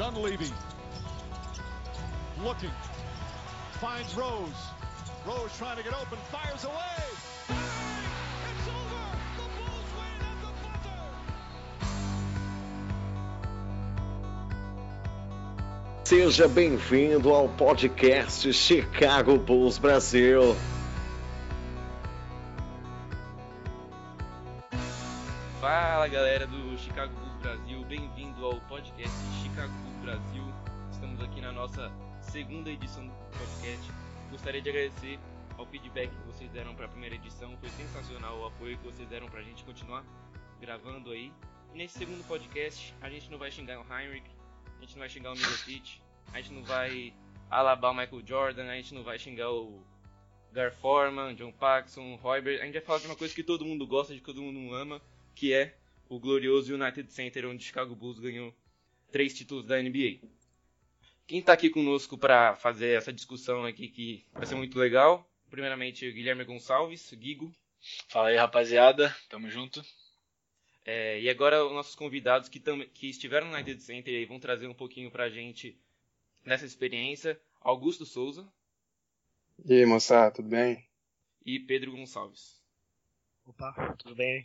Dunleavy looking, finds Rose. Rose trying to get open, fires away. It's over. Bulls win. Seja bem-vindo ao podcast Chicago Bulls Brasil. Segunda edição do podcast. Gostaria de agradecer ao feedback que vocês deram para a primeira edição, foi sensacional o apoio que vocês deram para a gente continuar gravando aí. E nesse segundo podcast, a gente não vai xingar o Heinrich, a gente não vai xingar o Mirotic, a gente não vai alabar o Michael Jordan, a gente não vai xingar o Gar Forman, John Paxson, Roybert. A gente vai falar de uma coisa que todo mundo gosta, de que todo mundo ama, que é o glorioso United Center, onde o Chicago Bulls ganhou três títulos da NBA. Quem está aqui conosco para fazer essa discussão aqui, que vai ser muito legal, primeiramente o Guilherme Gonçalves, Guigo, Fala aí, rapaziada. Tamo junto. É, e agora os nossos convidados que, tam, que estiveram no United Center e vão trazer um pouquinho pra gente nessa experiência, Augusto Souza E aí, moçada, tudo bem? e Pedro Gonçalves. Opa, tudo bem?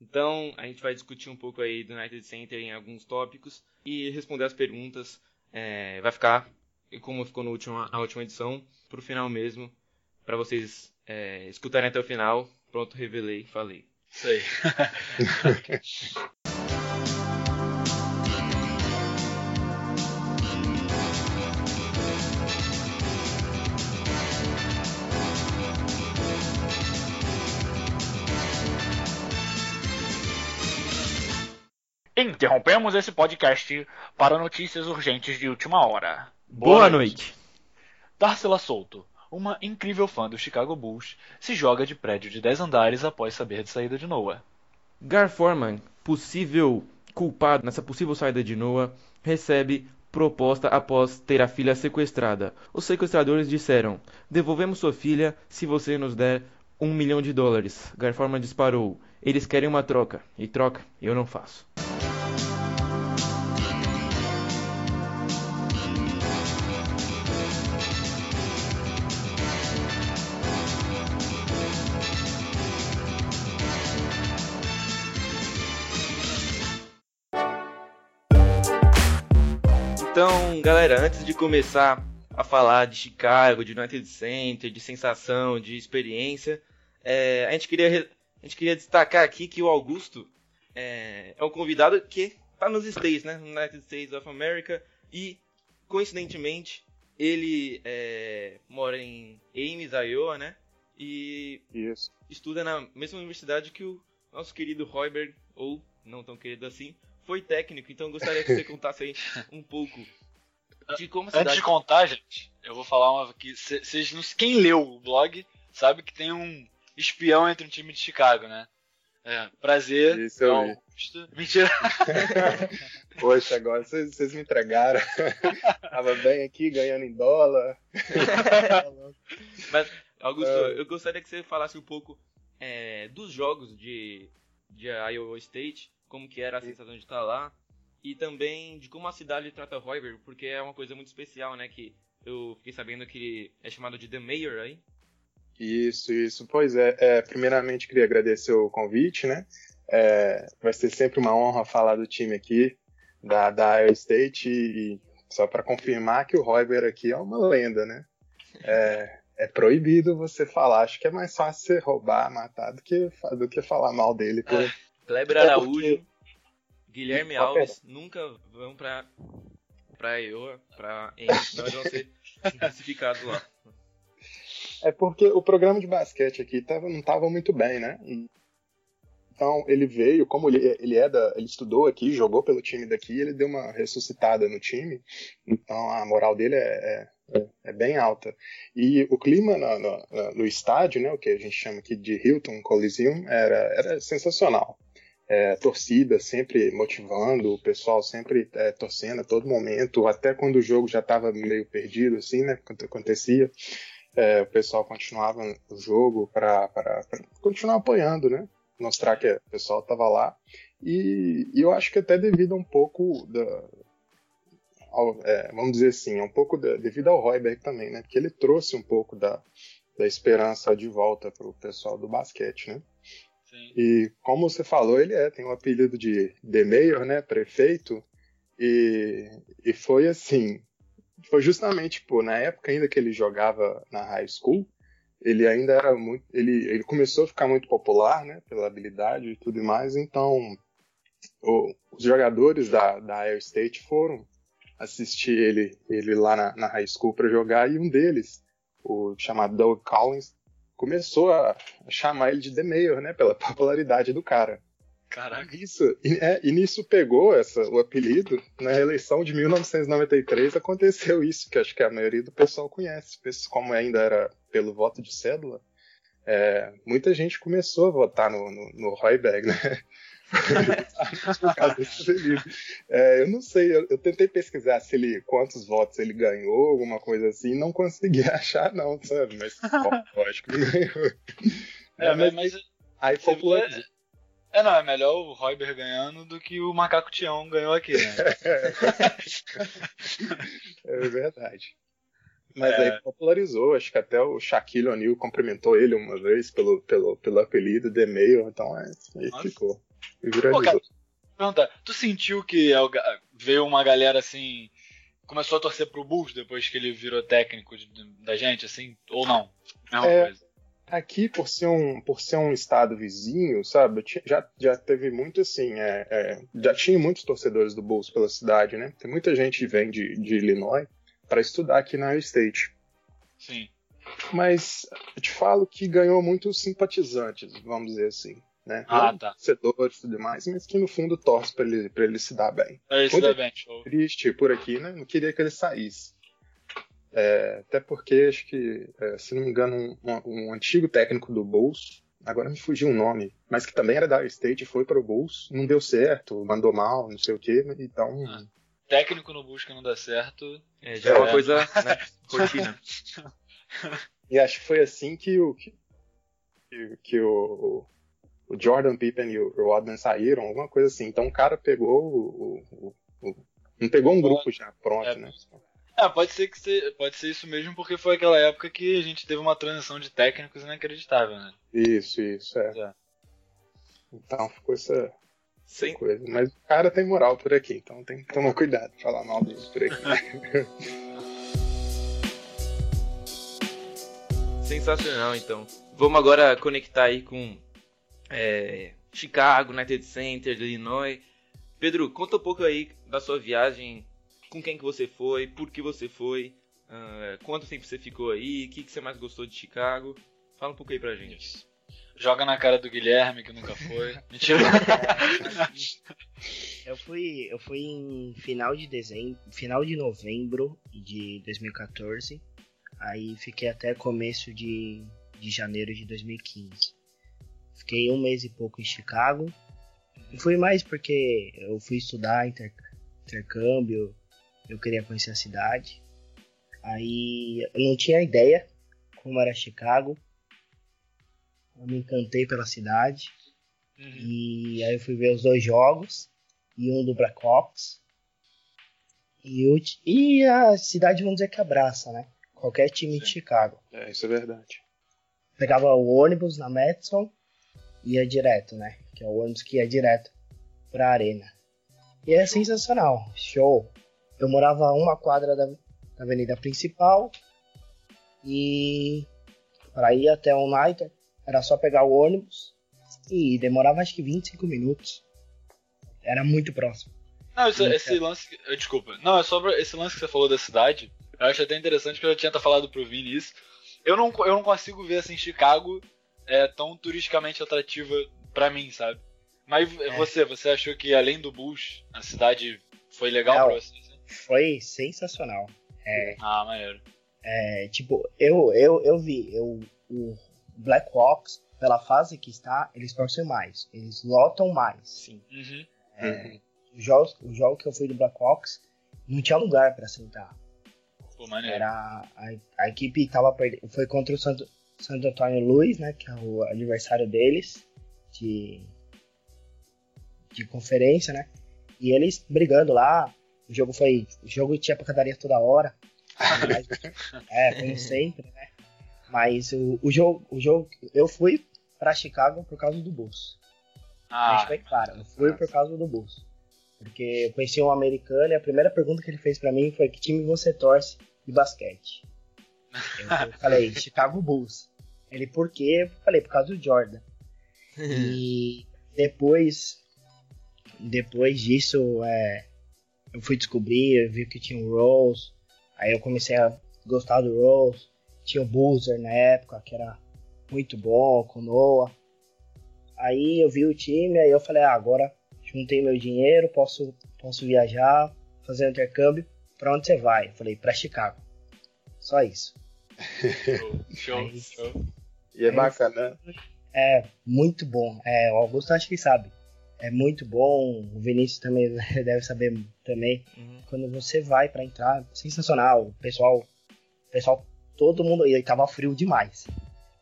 Então, a gente vai discutir um pouco aí do United Center em alguns tópicos e responder as perguntas. É, vai ficar, como ficou no último, na última edição, pro final mesmo, para vocês é, escutarem até o final. Pronto, revelei, falei. Isso aí. Interrompemos esse podcast para notícias urgentes de última hora. Boa noite! Darcela Souto, uma incrível fã do Chicago Bulls, se joga de prédio de 10 andares após saber de saída de Noah. Gar Forman, possível culpado nessa possível saída de Noah, recebe proposta após ter a filha sequestrada. Os sequestradores disseram: Devolvemos sua filha se você nos der um milhão de dólares. Gar Forman disparou: Eles querem uma troca, e troca eu não faço. Galera, antes de começar a falar de Chicago, de United Center, de sensação, de experiência, é, a, gente queria, a gente queria destacar aqui que o Augusto é, é um convidado que está nos States, né? No United States of America, e coincidentemente ele é, mora em Ames, Iowa, né? E Isso. estuda na mesma universidade que o nosso querido Royberg, ou não tão querido assim, foi técnico. Então eu gostaria que você contasse aí um pouco de como a Antes cidade... de contar, gente, eu vou falar uma que cê- vocês não quem leu o blog sabe que tem um espião entre um time de Chicago, né? É, prazer. Isso eu é vi. Augusto. Mentira. Poxa, agora vocês, vocês me entregaram. Tava bem aqui, ganhando em dólar. Mas, Augusto, É. eu gostaria que você falasse um pouco é, dos jogos de, de Iowa State, como que era a sensação de estar lá, e também de como a cidade trata Royberg, porque é uma coisa muito especial, né? Que eu fiquei sabendo que é chamado de The Mayor aí. Isso, isso. Pois é, é, primeiramente queria agradecer o convite, né? É, vai ser sempre uma honra falar do time aqui, da, da Iowa State, e, e só para confirmar que o Royber aqui é uma lenda, né? É, é proibido você falar, acho que é mais fácil você roubar, matar do que, do que falar mal dele. por- Kleber É Araújo, porque- Guilherme Ah, Alves nunca vão pra, pra Iowa, pra Ames, senão eles vão ser classificados lá. É porque o programa de basquete aqui tava, não estava muito bem, né? Então ele veio, como ele, ele é da, ele estudou aqui, jogou pelo time daqui, ele deu uma ressuscitada no time. Então a moral dele é, é, é bem alta. E o clima no, no, no estádio, né, o que a gente chama aqui de Hilton Coliseum, era, era sensacional. É, torcida sempre motivando, o pessoal sempre é, torcendo a todo momento, até quando o jogo já estava meio perdido, assim, né? Acontecia é, o pessoal continuava o jogo para continuar apoiando, né? Mostrar que o pessoal estava lá. E, e, eu acho que até devido a um pouco da, ao- é, vamos dizer assim, um pouco da- devido ao Royberg também, né? Porque ele trouxe um pouco da, da esperança de volta pro pessoal do basquete, né? Sim. E como você falou, ele é, tem o apelido de The Mayor, né? Prefeito. E, e foi assim, foi justamente, pô, na época ainda que ele jogava na high school, ele ainda era muito, ele, ele começou a ficar muito popular, né? Pela habilidade e tudo mais, então o- os jogadores da, da Air State foram assistir ele, ele lá na, na high school para jogar e um deles, o chamado Doug Collins, começou a, chamar ele de The Mayor, né? Pela popularidade do cara. Caraca. Isso, e, é, e nisso pegou essa, o apelido. Na eleição de 1993 aconteceu isso, que acho que a maioria do pessoal conhece. Como ainda era pelo voto de cédula, é, muita gente começou a votar no, no, no Royberg, né? É, eu não sei, eu, eu tentei pesquisar se ele, quantos votos ele ganhou, alguma coisa assim, não consegui achar, não, sabe? Mas bom, lógico que ganhou. É, É, mas, mas aí popularizou. é, não, é melhor o Royber ganhando do que o Macaco Tião ganhou aqui, né? É verdade. Mas É. aí popularizou, acho que até o Shaquille O'Neal cumprimentou ele uma vez pelo, pelo, pelo apelido The Mail, então é, aí ficou. E Pô, viralizou. cara, perguntar, tu sentiu que veio uma galera assim, começou a torcer pro Bulls depois que ele virou técnico de- da gente, assim, ou não? Mesma É. coisa. Aqui, por ser um, por ser um estado vizinho, sabe, já, já teve muito assim, é, é, já tinha muitos torcedores do Bulls pela cidade, né? Tem muita gente que vem de, de Illinois para estudar aqui na State. Sim. Mas eu te falo que ganhou muitos simpatizantes, vamos dizer assim, né? Ah, Não tá. torcedores e tudo mais, mas que no fundo torce para ele, pra ele se dar bem. Aí se Onde- dá bem, show. triste por aqui, né? Não queria que ele saísse. É, até porque acho que, é, se não me engano, um, um- um antigo técnico do Bulls, agora me fugiu o nome, mas que também era da State, foi para o Bulls, não deu certo, mandou mal, não sei o quê, então Ah. Técnico no Bulls que não dá certo. É, já é uma É. coisa, né, rotina. e acho que foi assim que o que, que- que o, o Jordan Pippen e o Rodman saíram, alguma coisa assim. Então o cara pegou o, o- o- não pegou um grupo já pronto, É. né? Ah, pode ser que se, pode ser isso mesmo, porque foi aquela época que a gente teve uma transição de técnicos inacreditável, né? Isso, isso, é. É. Então ficou essa, Sem, coisa. Mas o cara tem moral por aqui, então tem que tomar cuidado de falar mal dele por aqui. Sensacional, então. Vamos agora conectar aí com é, Chicago, United Center, Illinois. Pedro, conta um pouco aí da sua viagem, com quem que você foi, por que você foi, ah, quanto tempo você ficou aí, o que, que você mais gostou de Chicago. Fala um pouco aí pra gente. Joga na cara do Guilherme, que nunca foi. Mentira. Eu fui, eu fui em final de dezembro, final de novembro de 2014. Aí fiquei até começo de, de janeiro de 2015. Fiquei um mês e pouco em Chicago. E fui mais porque eu fui estudar inter- intercâmbio, eu queria conhecer a cidade. Aí eu não tinha ideia como era Chicago. Eu me encantei pela cidade. Uhum. E aí eu fui ver os dois jogos. E um do Blackhawks. E, o ti- e a cidade, vamos dizer que abraça, né? Qualquer time de Sim. Chicago. é, isso é verdade. Pegava o ônibus na Madison e ia direto, né? Que é o ônibus que ia direto pra arena. E é sensacional. Show. Eu morava a uma quadra da, da avenida principal. E para ir até o United era só pegar o ônibus. E demorava acho que 25 minutos. Era muito próximo. Não, isso- esse lance. eh, Desculpa. Não, é sobre esse lance que você falou da cidade. Eu acho até interessante que eu já tinha até falado pro Vini isso. Eu não, eu não consigo ver assim Chicago é, tão turisticamente atrativa pra mim, sabe? Mas É. você, você achou que além do Bulls, a cidade foi legal Não. pra você? assim? Foi sensacional. Ah, maneiro. É, tipo, eu, eu, eu vi eu, o Blackhawks, pela fase que está, eles torcem mais. Eles lotam mais. Sim. Uhum. É, o, jogo, o jogo que eu fui do Blackhawks não tinha lugar pra sentar. Pô, maneiro. Era a, a equipe tava perdendo. Foi contra o Santo, Santo Antônio Luiz, né? Que é o adversário deles de, de conferência, né? E eles brigando lá. O jogo foi. O jogo tinha pancadaria toda hora. Mas, é, como sempre, né? Mas o, o, jogo, o jogo. Eu fui pra Chicago por causa do Bulls. Ah, Deixa bem claro, eu fui por causa do Bulls. Porque eu conheci um americano e a primeira pergunta que ele fez pra mim foi que time você torce de basquete. Eu falei, Chicago Bulls. Ele, por quê? Eu falei, por causa do Jordan. E depois, depois disso, é, eu fui descobrir, eu vi que tinha o Rose. Aí eu comecei a gostar do Rose. Tinha o Boozer na época, que era muito bom, com o Noah. Aí eu vi o time, aí eu falei, ah, agora juntei meu dinheiro, posso, posso viajar, fazer um intercâmbio. Pra onde você vai? Eu falei, pra Chicago. Só isso. Show, Aí- show. E é bacana. É muito bom. É, o Augusto acho que sabe. É muito bom. O Vinícius também deve saber também. Uhum. Quando você vai pra entrar, sensacional. O pessoal, o pessoal, todo mundo. E tava frio demais.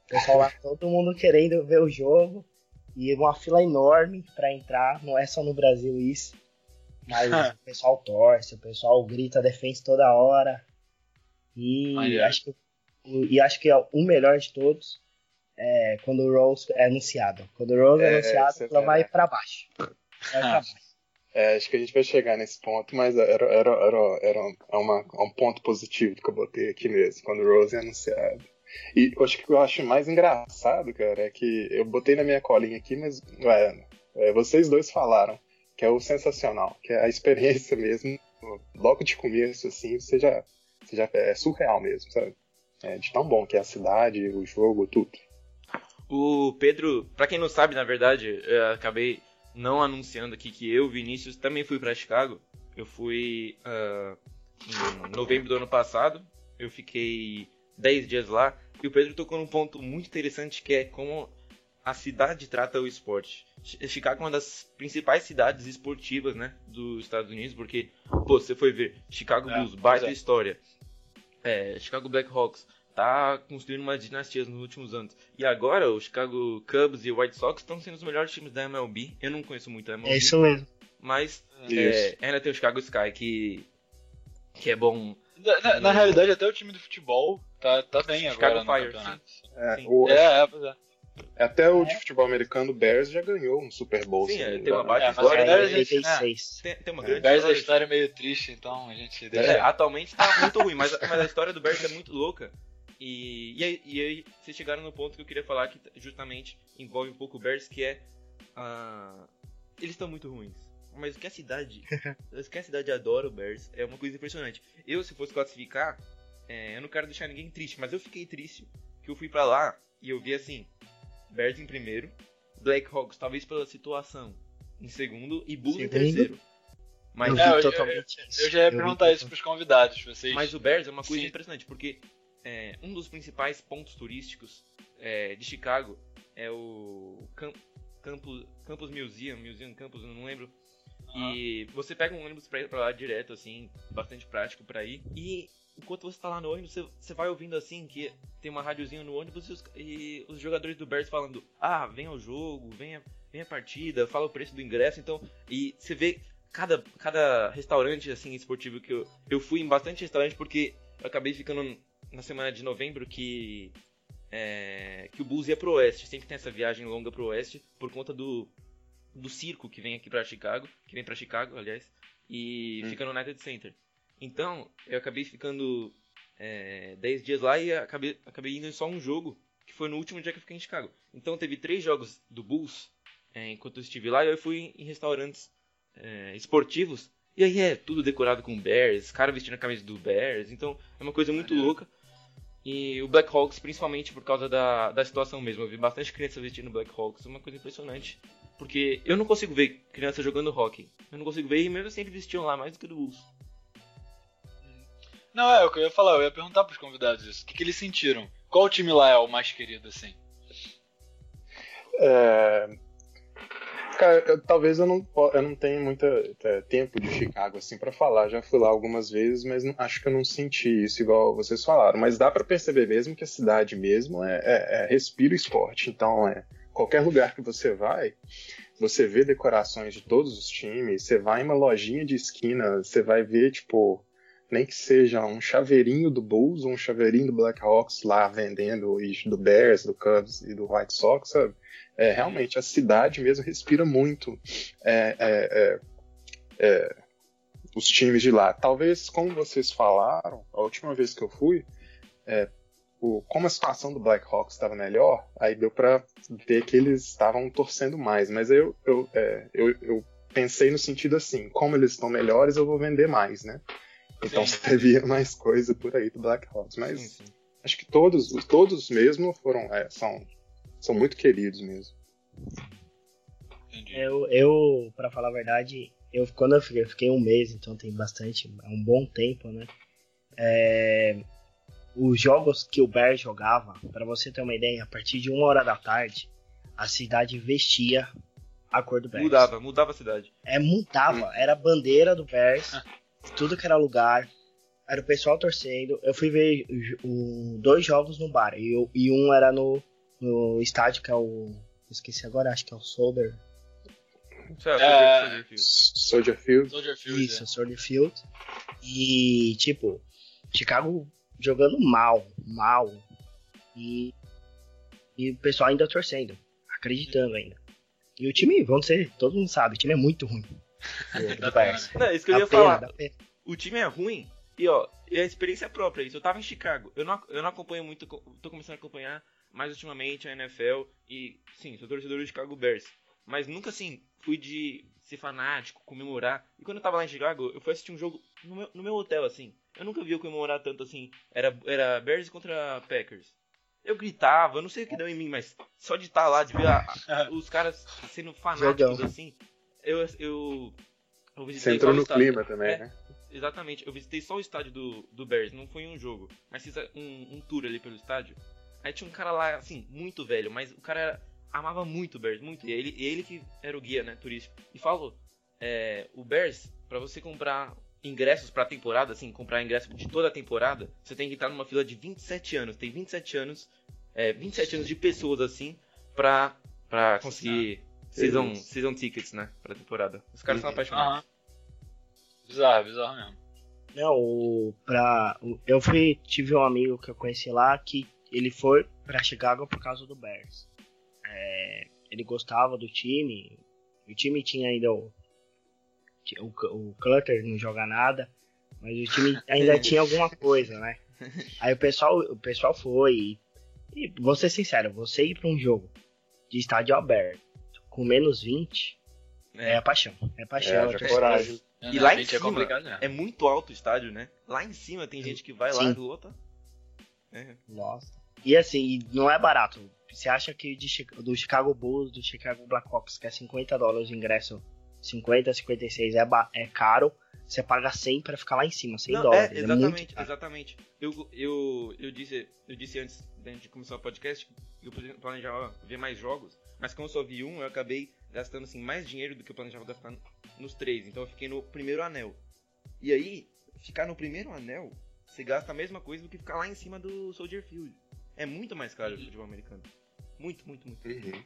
O pessoal lá, todo mundo querendo ver o jogo. E uma fila enorme pra entrar. Não é só no Brasil isso. Mas o pessoal torce, o pessoal grita defense toda hora. E acho que, o- e acho que é o melhor de todos é quando o Rose é anunciado. Quando o Rose é, É, anunciado, é ela vai pra baixo. Vai pra baixo. É, acho que a gente vai chegar nesse ponto, mas era, era, era, era uma, um ponto positivo que eu botei aqui mesmo, quando o Rose é anunciado. E acho que o que eu acho mais engraçado, cara, é que eu botei na minha colinha aqui, mas ué, é, vocês dois falaram que é o sensacional, que é a experiência mesmo, logo de começo, assim, você já, você já é surreal mesmo, sabe? É, de tão bom que é a cidade, o jogo, tudo. O Pedro, pra quem não sabe, na verdade, eu acabei não anunciando aqui que eu, Vinícius, também fui pra Chicago. Eu fui ah, em novembro do ano passado. Eu fiquei 10 dias lá. E o Pedro tocou num ponto muito interessante que é como a cidade trata o esporte. Chi- Chicago é uma das principais cidades esportivas, né, dos Estados Unidos, porque, pô, você foi ver Chicago É, Bulls, baita é. história. É, Chicago Blackhawks tá construindo uma dinastia nos últimos anos. E agora o Chicago Cubs e o White Sox estão sendo os melhores times da MLB. Eu não conheço muito a MLB, É isso mesmo. mas Isso. é, ainda tem o Chicago Sky que que é bom. Na, na- na realidade, até o time do futebol tá, tá bem Chicago agora no Fire, campeonato. É, Sim. o- É, é, é. Até o de futebol americano, o Bears já ganhou um Super Bowl. Sim, é, me tem uma baita É, história. É, a gente, 86. Tem, tem uma É. grande Bears a história. história é meio triste, então a gente É, deixa. atualmente tá muito ruim, mas, mas a história do Bears é muito louca. E, e, aí, e aí vocês chegaram no ponto que eu queria falar que justamente envolve um pouco o Bears, que é. ah, eles estão muito ruins. Mas o que a cidade. o que a cidade adora o Bears é uma coisa impressionante. Eu, se fosse classificar, é, eu não quero deixar ninguém triste, mas eu fiquei triste que eu fui pra lá e eu vi assim: Bears em primeiro, Blackhawks, talvez pela situação, em segundo, e Bulls em terceiro. Mas Eu É, eu- totalmente isso. Eu já ia vi perguntar isso totalmente. pros convidados. Vocês... Mas o Bears é uma coisa Sim. impressionante, porque é, um dos principais pontos turísticos é, de Chicago é o Cam Campus, Campus Museum, Museum Campus, eu não lembro. E você pega um ônibus pra ir pra lá direto, assim, bastante prático pra ir. E enquanto você tá lá no ônibus, você, você vai ouvindo assim que tem uma rádiozinha no ônibus e os, e os jogadores do Bears falando: Ah, vem ao jogo, vem a, vem a partida, fala o preço do ingresso. Então, e você vê cada, cada restaurante assim esportivo que eu, eu fui em bastante restaurante porque eu acabei ficando na semana de novembro que é, que o Bulls ia pro oeste, sempre tem essa viagem longa pro oeste por conta do do circo que vem aqui pra Chicago, que vem pra Chicago, aliás, e Hum. fica no United Center. Então, eu acabei ficando é, 10 dias lá e acabei, acabei indo em só um jogo, que foi no último dia que eu fiquei em Chicago. Então, teve três jogos do Bulls é, enquanto eu estive lá e eu fui em restaurantes é, esportivos. E aí é tudo decorado com Bears, cara vestindo a camisa do Bears, então é uma coisa muito louca. E o Blackhawks, principalmente por causa da, da situação mesmo. Eu vi bastante criança vestindo Blackhawks, uma coisa impressionante. Porque eu não consigo ver criança jogando hockey. Eu não consigo ver e mesmo sempre vestiam lá mais do que do Bulls. Não, é o que eu ia falar, eu ia perguntar pros convidados isso. O que, que eles sentiram? Qual time lá é o mais querido, assim? É, Cara, eu- talvez eu não, eu não tenha muito tempo de Chicago assim para falar. Já fui lá algumas vezes, mas não- acho que eu não senti isso igual vocês falaram. Mas dá para perceber mesmo que a cidade mesmo é, é, é respira o esporte. Então, é qualquer lugar que você vai, você vê decorações de todos os times, você vai em uma lojinha de esquina, você vai ver, tipo, nem que seja um chaveirinho do Bulls, um chaveirinho do Blackhawks lá vendendo, e do Bears, do Cubs e do White Sox, sabe? É, realmente, a cidade mesmo respira muito é, é, é, é os times de lá. Talvez, como vocês falaram, a última vez que eu fui, é, o, como a situação do Blackhawks estava melhor, aí deu para ver que eles estavam torcendo mais. Mas eu, eu, eu, eu, pensei no sentido assim: como eles estão melhores, eu vou vender mais, né? Então você via mais coisa por aí do Blackhawks. Mas sim, sim. acho que todos, todos mesmo foram, é, são, são muito queridos mesmo. Eu, eu para falar a verdade, eu quando eu fiquei, eu fiquei um mês, então tem bastante, é um bom tempo, né? É, os jogos que o Bears jogava, para você ter uma ideia, a partir de uma hora da tarde, a cidade vestia a cor do Bears. Mudava, mudava a cidade. É, mudava. Era a bandeira do Bears, tudo que era lugar. Era o pessoal torcendo. Eu fui ver o, dois jogos no bar. E, eu, e um era no, no estádio que é o. Esqueci agora, acho que é o Soldier. É, Soldier Field. Soldier Field. Isso, é. Soldier Field. E, tipo, Chicago jogando mal, mal. E, e o pessoal ainda torcendo, acreditando ainda. E o time, vamos ser, todo mundo sabe, o time é muito ruim. Do, Não, isso que eu ia pena, falar. O time é ruim e ó, é a experiência própria isso. Eu tava em Chicago. Eu não, eu não acompanho muito, tô começando a acompanhar mais ultimamente a NFL e sim, sou torcedor do Chicago Bears. Mas nunca assim fui de ser fanático, comemorar. E quando eu tava lá em Chicago, eu fui assistir um jogo no meu, no meu hotel, assim. Eu nunca vi eu comemorar tanto assim. Era, era Bears contra Packers. Eu gritava, eu não sei o que deu em mim, mas só de estar tá lá, de ver a, a, os caras sendo fanáticos assim. Eu, eu, eu visitei Você entrou no estádio. clima também, é, né? Exatamente, eu visitei só o estádio do, do Bears, não foi um jogo, mas fiz um, um tour ali pelo estádio. Aí tinha um cara lá, assim, muito velho, mas o cara era, amava muito o Bears, muito. E ele, ele que era o guia, né, turístico. E falou: é, o Bears, para você comprar ingressos pra temporada, assim, comprar ingresso de toda a temporada, você tem que estar numa fila de 27 anos. Tem 27 anos, é, 27 anos de pessoas, assim, pra, pra conseguir season, season tickets, né, pra temporada. Os caras uhum. são apaixonados. Bizarro, bizarro mesmo. Não, o, pra, eu fui, tive um amigo que eu conheci lá que ele foi pra Chicago por causa do Bears. É, ele gostava do time, o time tinha ainda o, o, o Clutter não joga nada, mas o time ainda tinha alguma coisa, né? Aí o pessoal, o pessoal foi e, e vou ser sincero, você ir para um jogo de estádio aberto com menos 20 é, é a paixão, é a paixão, é, é coragem. E lá em é cima é, é, muito alto o estádio, né? Lá em cima tem gente que vai Sim. lá e lota. É. Nossa. E assim, não é barato. Você acha que de, do Chicago Bulls, do Chicago Blackhawks, que é 50 dólares o ingresso 50, 56 é, é caro, você paga 100 para ficar lá em cima, 100 Não, dólares. É, exatamente, é exatamente. Eu, eu, eu, disse, eu disse antes de começar o podcast que eu planejava ver mais jogos, mas como eu só vi um, eu acabei gastando assim, mais dinheiro do que eu planejava gastar nos três. Então eu fiquei no primeiro anel. E aí, ficar no primeiro anel, você gasta a mesma coisa do que ficar lá em cima do Soldier Field. É muito mais caro o futebol americano. Muito, muito, muito. Uhum.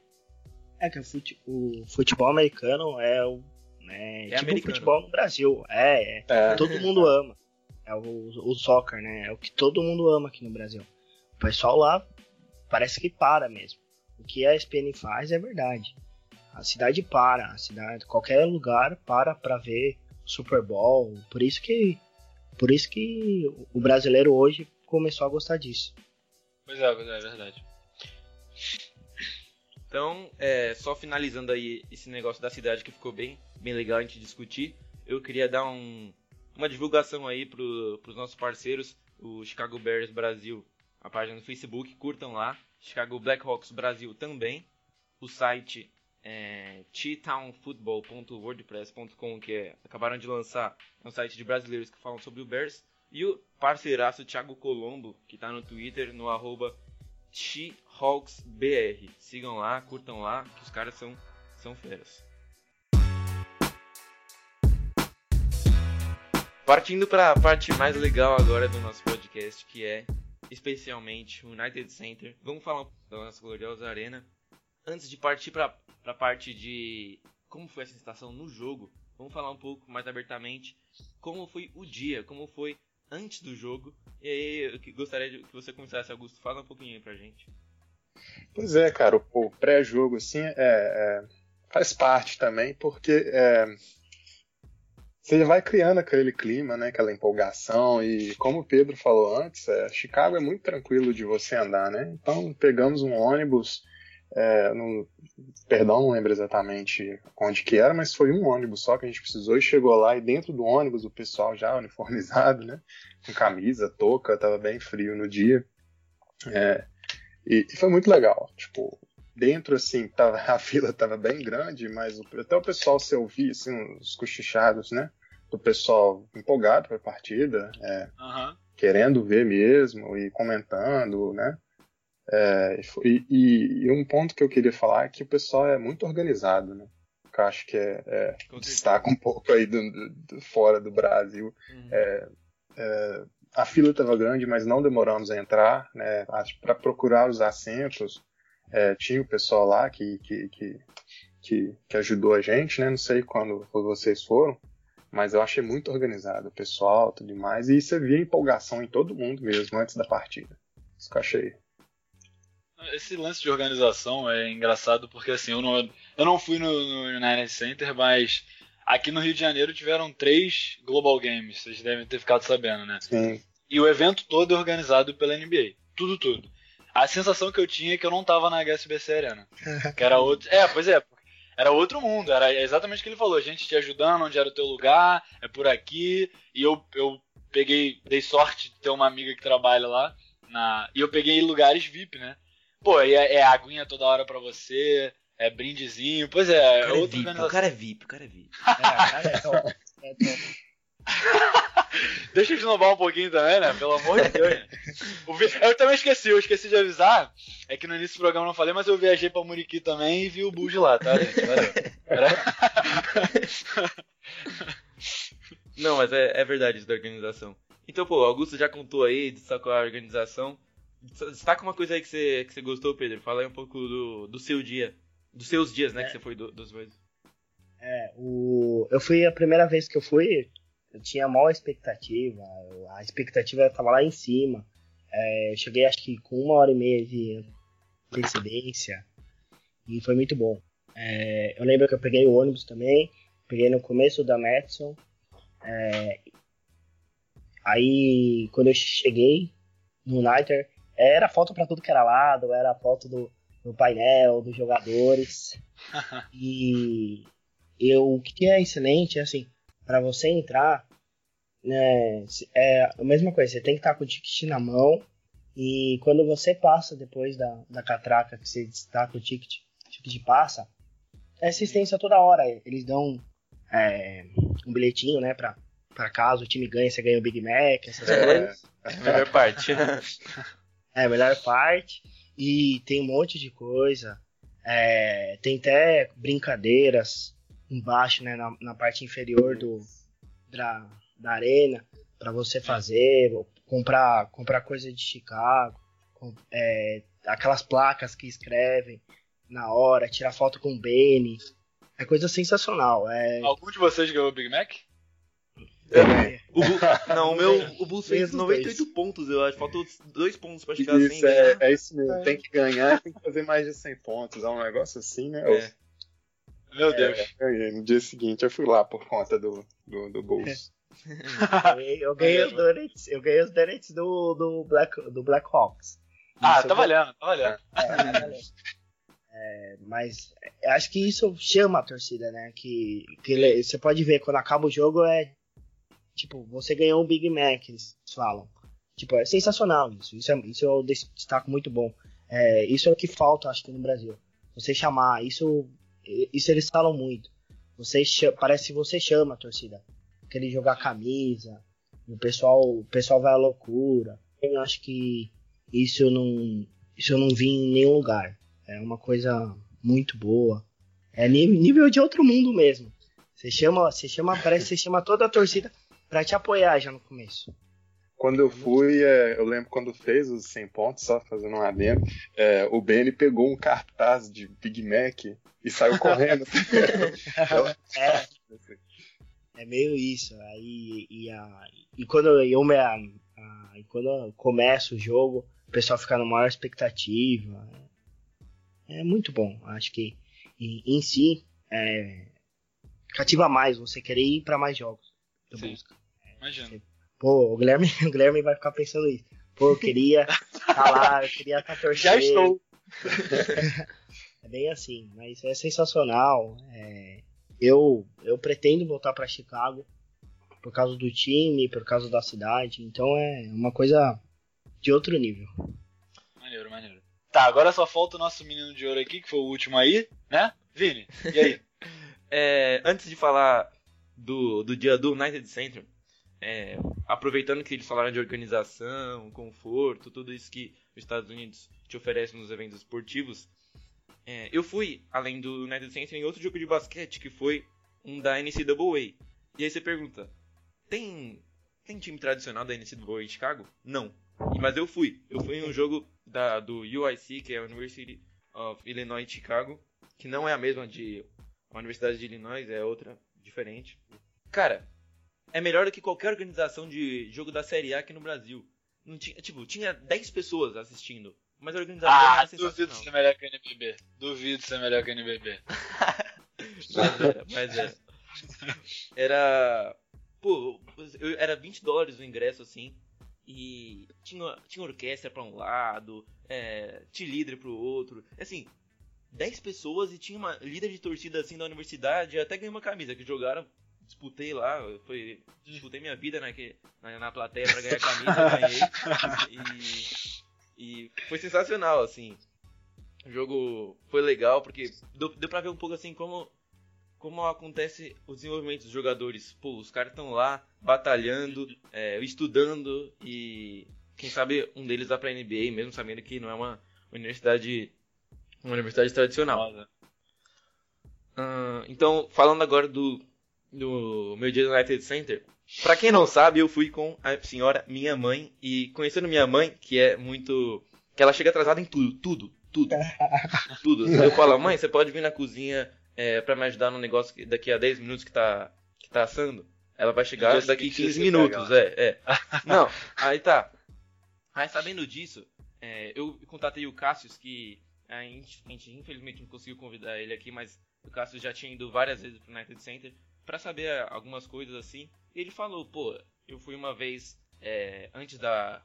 É que o, fute, o futebol americano é o. Né, é tipo o futebol no Brasil. É, é, é. todo mundo ama. É o, o soccer, né? É o que todo mundo ama aqui no Brasil. O pessoal lá parece que para mesmo. O que a SPN faz é verdade. A cidade para, a cidade, qualquer lugar para para ver Super Bowl. Por isso que, por isso que o brasileiro hoje começou a gostar disso. Pois é, pois é, é verdade. Então, é, só finalizando aí esse negócio da cidade que ficou bem, bem legal a gente discutir, eu queria dar um, uma divulgação aí para os nossos parceiros, o Chicago Bears Brasil, a página no Facebook, curtam lá, Chicago Blackhawks Brasil também, o site é townfootball.wordpress.com que é, acabaram de lançar, é um site de brasileiros que falam sobre o Bears, e o parceiraço Thiago Colombo, que está no Twitter, no arroba BR. Sigam lá, curtam lá, que os caras são, são feras. Partindo para a parte mais legal agora do nosso podcast, que é especialmente o United Center. Vamos falar da nossa gloriosa arena. Antes de partir para a parte de como foi essa sensação no jogo, vamos falar um pouco mais abertamente como foi o dia, como foi antes do jogo. E aí eu gostaria que você começasse, Augusto, fala um pouquinho aí pra gente. Pois é, cara, o pré-jogo assim é, é, faz parte também, porque é, você vai criando aquele clima, né, aquela empolgação e como o Pedro falou antes, é, Chicago é muito tranquilo de você andar, né? Então pegamos um ônibus, é, perdão, não lembro exatamente onde que era, mas foi um ônibus só que a gente precisou e chegou lá e dentro do ônibus o pessoal já uniformizado, né, com camisa, touca, tava bem frio no dia. É, e, e, foi muito legal. Tipo, dentro, assim, tava, a fila tava bem grande, mas até o pessoal se ouvir, assim, os cochichados, né? Do pessoal empolgado pra partida, é, uhum. querendo ver mesmo e comentando, né? É, e, e, e, um ponto que eu queria falar é que o pessoal é muito organizado, né? Que eu acho que é, é destaca um pouco aí do, do, do fora do Brasil. Uhum. É, é a fila estava grande, mas não demoramos a entrar, né? Para procurar os assentos, é, tinha o pessoal lá que, que, que, que, que ajudou a gente, né? Não sei quando, vocês foram, mas eu achei muito organizado o pessoal, tudo mais, e você via empolgação em todo mundo mesmo antes da partida. Isso que eu achei. Esse lance de organização é engraçado porque assim, eu não, eu não fui no, no United Center, mas Aqui no Rio de Janeiro tiveram três Global Games, vocês devem ter ficado sabendo, né? Sim. E o evento todo é organizado pela NBA. Tudo, tudo. A sensação que eu tinha é que eu não tava na HSBC Arena. Que era outro. É, pois é. Era outro mundo. Era exatamente o que ele falou. A gente te ajudando, onde era o teu lugar, é por aqui. E eu, eu peguei, dei sorte de ter uma amiga que trabalha lá. Na, e eu peguei lugares VIP, né? Pô, é, é aguinha toda hora pra você é brindezinho, pois é, o cara é outra é VIP, O cara é VIP, o cara é VIP. É, o cara é top. É top. Deixa eu esnobar um pouquinho também, né? Pelo amor de Deus. Eu também esqueci, eu esqueci de avisar. É que no início do programa eu não falei, mas eu viajei pra Muriqui também e vi o Bujo lá, tá, gente? Valeu. Não, mas é, é verdade isso da organização. Então, pô, o Augusto já contou aí, destacou a organização. Destaca uma coisa aí que você, que você gostou, Pedro. Fala aí um pouco do, do seu dia. Dos seus dias, né, é. que você foi do, dos dois. É, o... eu fui a primeira vez que eu fui, eu tinha maior expectativa, a expectativa estava lá em cima. É, eu cheguei acho que com uma hora e meia de antecedência e foi muito bom. É, eu lembro que eu peguei o ônibus também, peguei no começo da Madison. É, aí quando eu cheguei no Niter, era foto para tudo que era lado, era foto do, no painel dos jogadores. e eu, o que é excelente é assim, para você entrar, né, é a mesma coisa, você tem que estar com o ticket na mão e quando você passa depois da, da catraca que você está com o ticket, o ticket passa, é assistência toda hora. Eles dão é, um bilhetinho, né, pra, pra caso o time ganhe, você ganha o Big Mac, essas é, coisas. É a melhor parte. é a melhor parte. E tem um monte de coisa. É, tem até brincadeiras embaixo, né, na, na parte inferior do, da, da arena, para você fazer, comprar, comprar coisa de Chicago, com, é, aquelas placas que escrevem na hora, tirar foto com o Benny. É coisa sensacional. É... Algum de vocês ganhou o Big Mac? É. O Bu... Não, o meu o Bulls fez 98 dois. pontos, eu acho. Faltou dois pontos pra chegar isso, assim. É, é isso mesmo. É. Tem que ganhar tem que fazer mais de 100 pontos. É um negócio assim, né? É. Meu Deus. É, no dia seguinte eu fui lá por conta do, do, do Bulls. eu ganhei os donuts, eu ganhei os donuts do, do, Black, do Black Hawks. Ah, tá valendo, tá valendo. É, é, mas acho que isso chama a torcida, né? Que, que você pode ver quando acaba o jogo é Tipo, você ganhou um Big Mac, eles falam. Tipo, é sensacional isso. Isso, é, isso eu destaco muito bom. É, isso é o que falta, acho que, no Brasil. Você chamar, isso, isso eles falam muito. Você parece que você chama a torcida. Aquele jogar camisa, o pessoal, o pessoal vai à loucura. Eu acho que isso eu não, isso eu não vi em nenhum lugar. É uma coisa muito boa. É nível de outro mundo mesmo. Você chama, você chama, parece que você chama toda a torcida para te apoiar já no começo. Quando eu fui, é, eu lembro quando fez os 100 pontos, só fazendo um adendo, é, o Benny pegou um cartaz de Big Mac e saiu correndo. É, é meio isso. Aí, e, a, e quando eu me, a, a- quando começa o jogo, o pessoal fica na maior expectativa. É muito bom. Acho que em, em si é, cativa mais você querer ir pra mais jogos Sim. Busca. Imagina. Pô, o Guilherme, o Guilherme vai ficar pensando isso. Pô, eu queria estar lá, eu queria estar torcendo. Já estou. É bem assim, mas é sensacional. É, eu, eu pretendo voltar para Chicago por causa do time, por causa da cidade. Então é uma coisa de outro nível. Maneiro, maneiro. Tá, agora só falta o nosso menino de ouro aqui, que foi o último aí, né? Vini, e aí? É, antes de falar do, do dia do United Center, é, aproveitando que eles falaram de organização, conforto, tudo isso que os Estados Unidos te oferecem nos eventos esportivos, é, eu fui, além do United Center, em outro jogo de basquete, que foi um da NCAA. E aí você pergunta, tem, tem time tradicional da NCAA em Chicago? Não. Mas eu fui. Eu fui em um jogo da, do UIC, que é a University of Illinois Chicago, que não é a mesma de a Universidade de Illinois, é outra, diferente. Cara, é melhor do que qualquer organização de jogo da Série A aqui no Brasil. Não tinha, tipo, tinha 10 pessoas assistindo, mas a organização Ah, era duvido ser melhor que o NBB. Duvido ser melhor que o NBB. Mas era, mas era. Era. Pô, eu- era 20 dólares o ingresso assim. E tinha, tinha orquestra pra um lado, é, tinha líder pro outro. Assim, 10 pessoas e tinha uma líder de torcida assim da universidade. Até ganhei uma camisa que jogaram. Disputei lá, foi, disputei minha vida na, que- na, na plateia pra ganhar a camisa, ganhei. E, e foi sensacional, assim. O jogo foi legal porque deu, deu pra ver um pouco assim como como acontece o desenvolvimento dos jogadores. Pô, os caras estão lá batalhando, é, estudando e quem sabe um deles vai pra NBA, mesmo sabendo que não é uma universidade uma universidade tradicional. Ah, então, falando agora do, do meu dia no United Center. Pra quem não sabe, eu fui com a senhora minha mãe e conhecendo minha mãe, que é muito. que ela chega atrasada em tudo, tudo, tudo. tudo. Eu falo, mãe, você pode vir na cozinha é, pra me ajudar no negócio que daqui a 10 minutos que tá, que tá assando? Ela vai chegar daqui seguinte 15 você minutos, é, é. Não, aí tá. Aí sabendo disso, é, eu contatei o Cassius, que a gente, a gente infelizmente não conseguiu convidar ele aqui, mas o Cassius já tinha ido várias vezes pro United Center pra saber algumas coisas assim. E ele falou, pô, eu fui uma vez é, antes da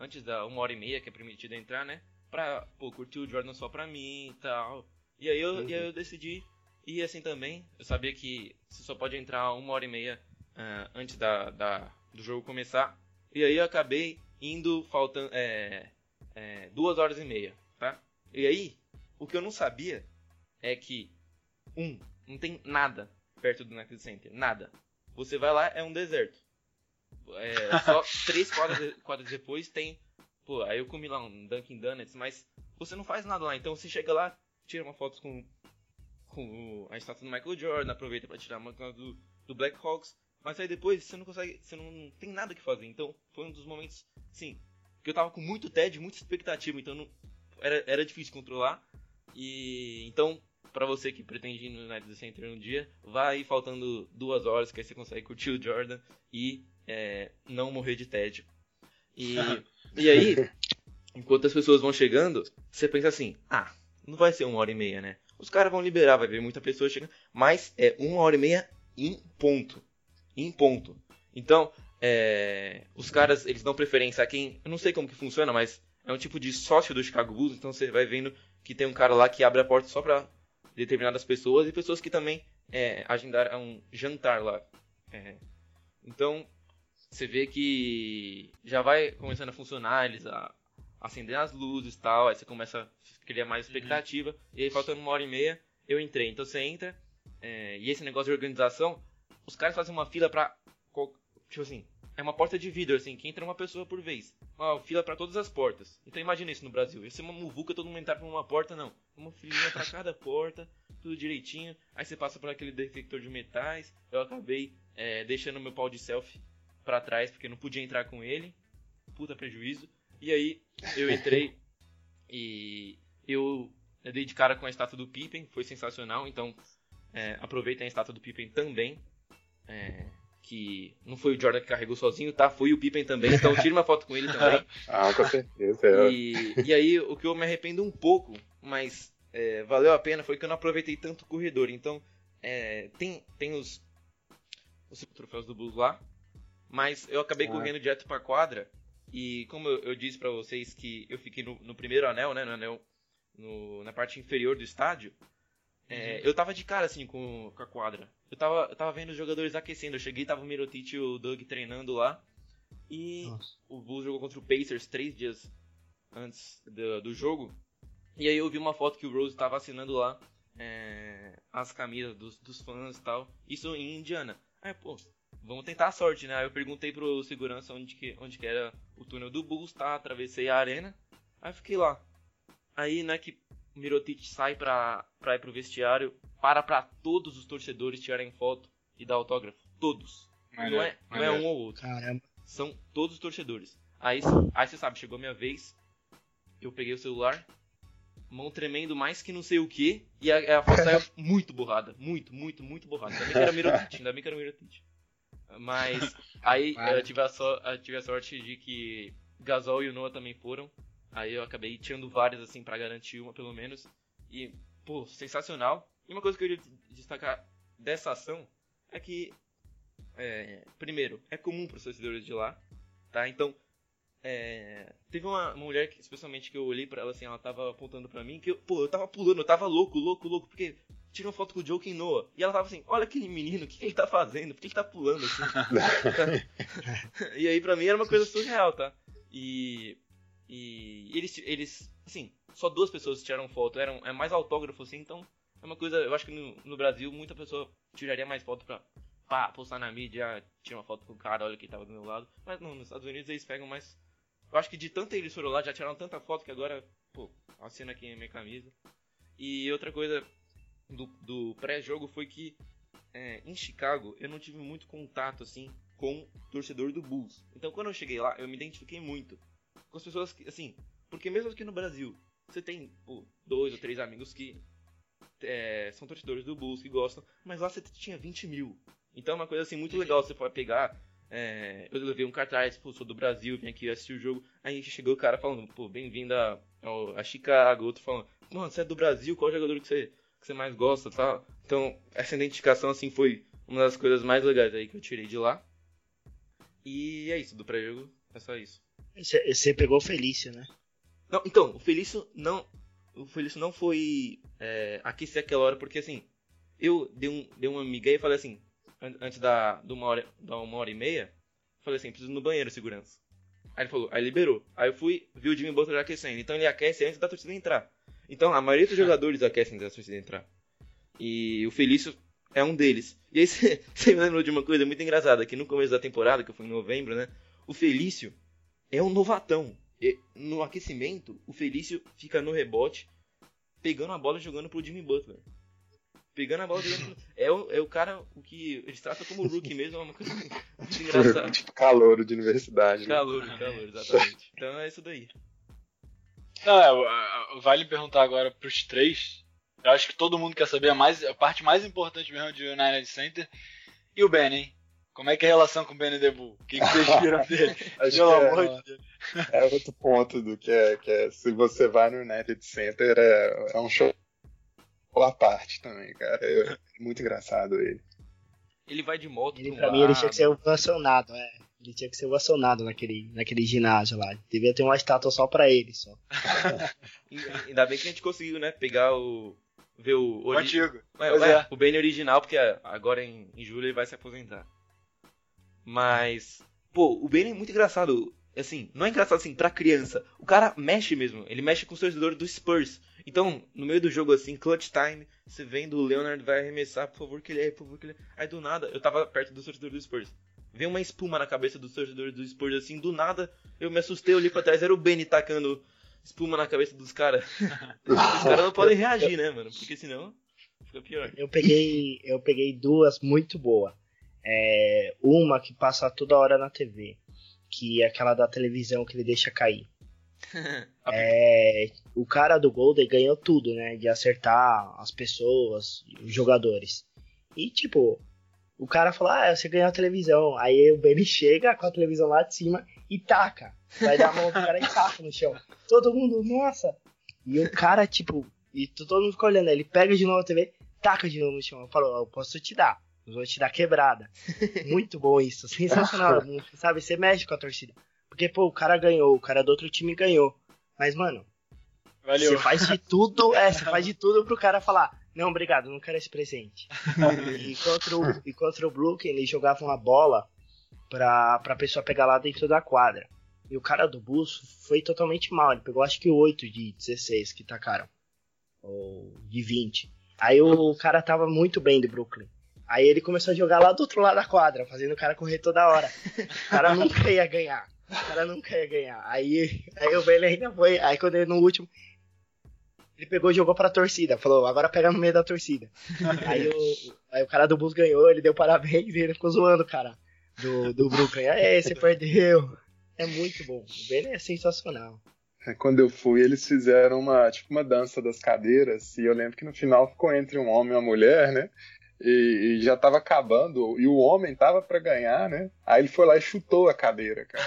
antes da uma hora e meia que é permitido entrar, né? Pra pô, curtir o Jordan só pra mim e tal. E aí eu, e aí eu decidi ir assim também. Eu sabia que você só pode entrar uma hora e meia ah, antes da, da, do jogo começar. E aí eu acabei indo faltando é, é, duas horas e meia, tá? E aí, o que eu não sabia é que, um, não tem nada perto do United Center, nada. Você vai lá, é um deserto. É, só três quadras, quadras depois tem. Pô, aí eu comi lá um Dunkin' Donuts, mas você não faz nada lá. Então você chega lá, tira uma foto com, com a estátua do Michael Jordan, aproveita pra tirar uma do, do Black Hawks. Mas aí depois você não consegue, você não tem nada que fazer. Então foi um dos momentos, sim, que eu tava com muito TED, muita expectativa, então não, era, era difícil controlar. E então, pra você que pretende ir no United Center um dia, vai aí faltando duas horas que aí você consegue curtir o Jordan e é, não morrer de TED. E, e aí, enquanto as pessoas vão chegando, você pensa assim, ah, não vai ser uma hora e meia, né? Os caras vão liberar, vai ver muita pessoa chegando, mas é uma hora e meia em ponto. Em ponto. Então, é, os caras, eles dão preferência a quem, eu não sei como que funciona, mas é um tipo de sócio do Chicago Bulls, então você vai vendo que tem um cara lá que abre a porta só pra determinadas pessoas e pessoas que também é, agendaram um jantar lá. É, então, você vê que já vai começando a funcionar, eles a, acender as luzes e tal, aí você começa a criar mais expectativa, e aí faltando uma hora e meia, eu entrei. Então você entra, é, e esse negócio de organização, os caras fazem uma fila pra. Tipo assim, é uma porta de vidro, assim, que entra uma pessoa por vez. Uma fila pra todas as portas. Então imagina isso no Brasil. Ia ser uma muvuca, todo mundo entrar por uma porta, não. Uma filinha pra cada porta, tudo direitinho. Aí você passa por aquele detector de metais. Eu acabei é, deixando meu pau de selfie pra trás, porque não podia entrar com ele. puta prejuízo. E aí eu entrei e eu, eu dei de cara com a estátua do Pippen, foi sensacional. Então é, aproveitem a estátua do Pippen também. É, que não foi o Jordan que carregou sozinho, tá? Foi o Pippen também, então tire uma foto com ele também. Ah, com certeza. é. E, e aí, o que eu me arrependo um pouco, mas é, valeu a pena, foi que eu não aproveitei tanto o corredor. Então, é, tem, tem os, os troféus do Bulls lá, mas eu acabei Ah. correndo direto pra quadra. E como eu, eu disse pra vocês que eu fiquei no, no primeiro anel, né? No anel, no- na parte inferior do estádio. É, eu tava de cara assim com, com a quadra. Eu tava, eu tava vendo os jogadores aquecendo. Eu cheguei, tava o Mirotic e o Doug treinando lá. E Nossa. o Bulls jogou contra o Pacers três dias antes do, do jogo. E aí eu vi uma foto que o Rose tava assinando lá é, as camisas dos, dos fãs e tal. Isso em Indiana. Aí, pô, vamos tentar a sorte, né? Aí eu perguntei pro segurança onde que, onde que era o túnel do Bulls, tá? Atravessei a arena. Aí fiquei lá. Aí, né, que Mirotic sai pra, pra ir pro vestiário, para pra todos os torcedores tirarem foto e dar autógrafo. Todos. Não é, não é um ou outro Caramba. são todos os torcedores. Aí, aí você sabe, chegou a minha vez, eu peguei o celular, mão tremendo mais que não sei o que, e a, a foto saiu muito borrada. Muito, muito, muito borrada. Ainda bem que era Mirotic, ainda bem que era Mirotic. Mas aí eu tive, a so, eu tive a sorte de que Gasol e o Noah também foram. Aí eu acabei tirando várias assim pra garantir uma pelo menos. E, pô, sensacional. E uma coisa que eu queria destacar dessa ação é que é, primeiro, é comum para os torcedores de lá, tá? Então, é, teve uma mulher que, especialmente que eu olhei pra ela assim, ela tava apontando pra mim, que eu, pô, eu tava pulando, eu tava louco, louco, louco, porque tirou uma foto com o Joe Noah. E ela tava assim, olha aquele menino, o que, que ele tá fazendo? Por que, que tá pulando assim? e aí pra mim era uma coisa surreal, tá? E. E eles, eles, assim, só duas pessoas tiraram foto, eram, é mais autógrafo assim, então é uma coisa, eu acho que no, no Brasil muita pessoa tiraria mais foto pra pá, postar na mídia, tirar uma foto com o cara, olha quem tava do meu lado. Mas não, nos Estados Unidos eles pegam mais. Eu acho que de tanto eles foram lá, já tiraram tanta foto que agora, pô, assina aqui a minha camisa. E outra coisa do, do pré-jogo foi que é, em Chicago eu não tive muito contato assim com o torcedor do Bulls. Então quando eu cheguei lá, eu me identifiquei muito com as pessoas que, assim, porque mesmo aqui no Brasil, você tem pô, dois ou três amigos que é, são torcedores do Bulls, que gostam, mas lá você tinha 20 mil. Então é uma coisa assim muito legal, você pode pegar. é, eu levei um cartaz, pô, sou do Brasil, vim aqui assistir o jogo. Aí chegou o cara falando, pô, bem-vindo a, a Chicago. Outro falando, mano, você é do Brasil, qual jogador que você, que você mais gosta tal. Então, essa identificação assim foi uma das coisas mais legais aí que eu tirei de lá. E é isso, do pré-jogo, é só isso. Você pegou o Felício, né? Não, então, o Felício não. O Felício não foi é, aquecer aquela hora, porque assim, eu dei, um, dei uma migué e falei assim, an- antes da, de uma hora, da uma hora e meia, falei assim, preciso ir no banheiro, segurança. Aí ele falou, aí liberou. Aí eu fui, vi o Jimmy Butler aquecendo. Então ele aquece antes da torcida entrar. Então a maioria dos jogadores aquecem antes da torcida entrar. E o Felício é um deles. E aí você me lembrou de uma coisa muito engraçada, que no começo da temporada, que foi em novembro, né? O Felício é um novatão. E no aquecimento, o Felício fica no rebote, pegando a bola e jogando pro Jimmy Butler. Pegando a bola e jogando pro... é, o, é o cara o que eles tratam como rookie mesmo, é uma coisa muito engraçada. tipo calouro de universidade. né? Calor, calor, exatamente. Então é isso daí. Não, é, vale perguntar agora pros três. Eu acho que todo mundo quer saber a, mais, a parte mais importante mesmo de United Center. E o Ben, hein? Como é que é a relação com o Ben Debu? O que, que vocês viram dele? Acho Pelo que é, amor de Deus. é outro ponto do que é, que é se você vai no United Center é, é um show à parte também, cara. É, é muito engraçado ele. Ele vai de moto Ele, pra mim, ele tinha que ser ovacionado, é. Ele tinha que ser ovacionado naquele, naquele ginásio lá. Devia ter uma estátua só pra ele, só. E- Ainda bem que a gente conseguiu, né, pegar o... Ver o... O antigo. É, é, é. o Benny original, porque agora em, em julho ele vai se aposentar. Mas, pô, o Benny é muito engraçado. Assim, não é engraçado assim pra criança. O cara mexe mesmo. Ele mexe com os torcedores do Spurs. Então, no meio do jogo assim, clutch time, você vendo o Leonard vai arremessar, por favor que ele é, por favor que ele é. Aí do nada, eu tava perto dos torcedores do Spurs. Veio uma espuma na cabeça dos torcedores do Spurs assim, do nada, eu me assustei, eu olhei pra trás, era o Benny tacando espuma na cabeça dos caras. Os caras não podem reagir, né, mano? Porque senão fica pior. Eu peguei, eu peguei duas muito boas. É, uma que passa toda hora na TV, que é aquela da televisão que ele deixa cair. é, o cara do Golden ganhou tudo, né? De acertar as pessoas, os jogadores. E tipo, o cara falou: Ah, você ganhou a televisão. Aí o Benny chega com a televisão lá de cima e taca. Vai dar a mão pro cara e taca no chão. Todo mundo, nossa. E o cara, tipo, e todo mundo fica olhando. Ele pega de novo a TV, taca de novo no chão. Eu falo: Eu posso te dar. Eu vou te dar quebrada. Muito bom isso. Sensacional. sabe? Você mexe com a torcida. Porque, pô, o cara ganhou, o cara do outro time ganhou. Mas, mano, Valeu. você faz de tudo, é, você faz de tudo pro cara falar, não, obrigado, não quero esse presente. e, contra o, e contra o Brooklyn, eles jogavam a bola pra, pra pessoa pegar lá dentro da quadra. E o cara do Bulls foi totalmente mal. Ele pegou acho que 8 de 16 que tacaram. Ou de 20. Aí o cara tava muito bem do Brooklyn. Aí ele começou a jogar lá do outro lado da quadra, fazendo o cara correr toda hora. O cara nunca ia ganhar. O cara nunca ia ganhar. Aí, aí o Bailey ainda foi. Aí quando ele no último. Ele pegou e jogou pra torcida. Falou, agora pega no meio da torcida. aí, o, aí o cara do Bulls ganhou, ele deu parabéns e ele ficou zoando o cara do, do Brooklyn. Aí, você perdeu. É muito bom. O Bailey é sensacional. É, quando eu fui, eles fizeram uma, tipo, uma dança das cadeiras, e eu lembro que no final ficou entre um homem e uma mulher, né? E, e já tava acabando, e o homem tava para ganhar, né? Aí ele foi lá e chutou a cadeira, cara.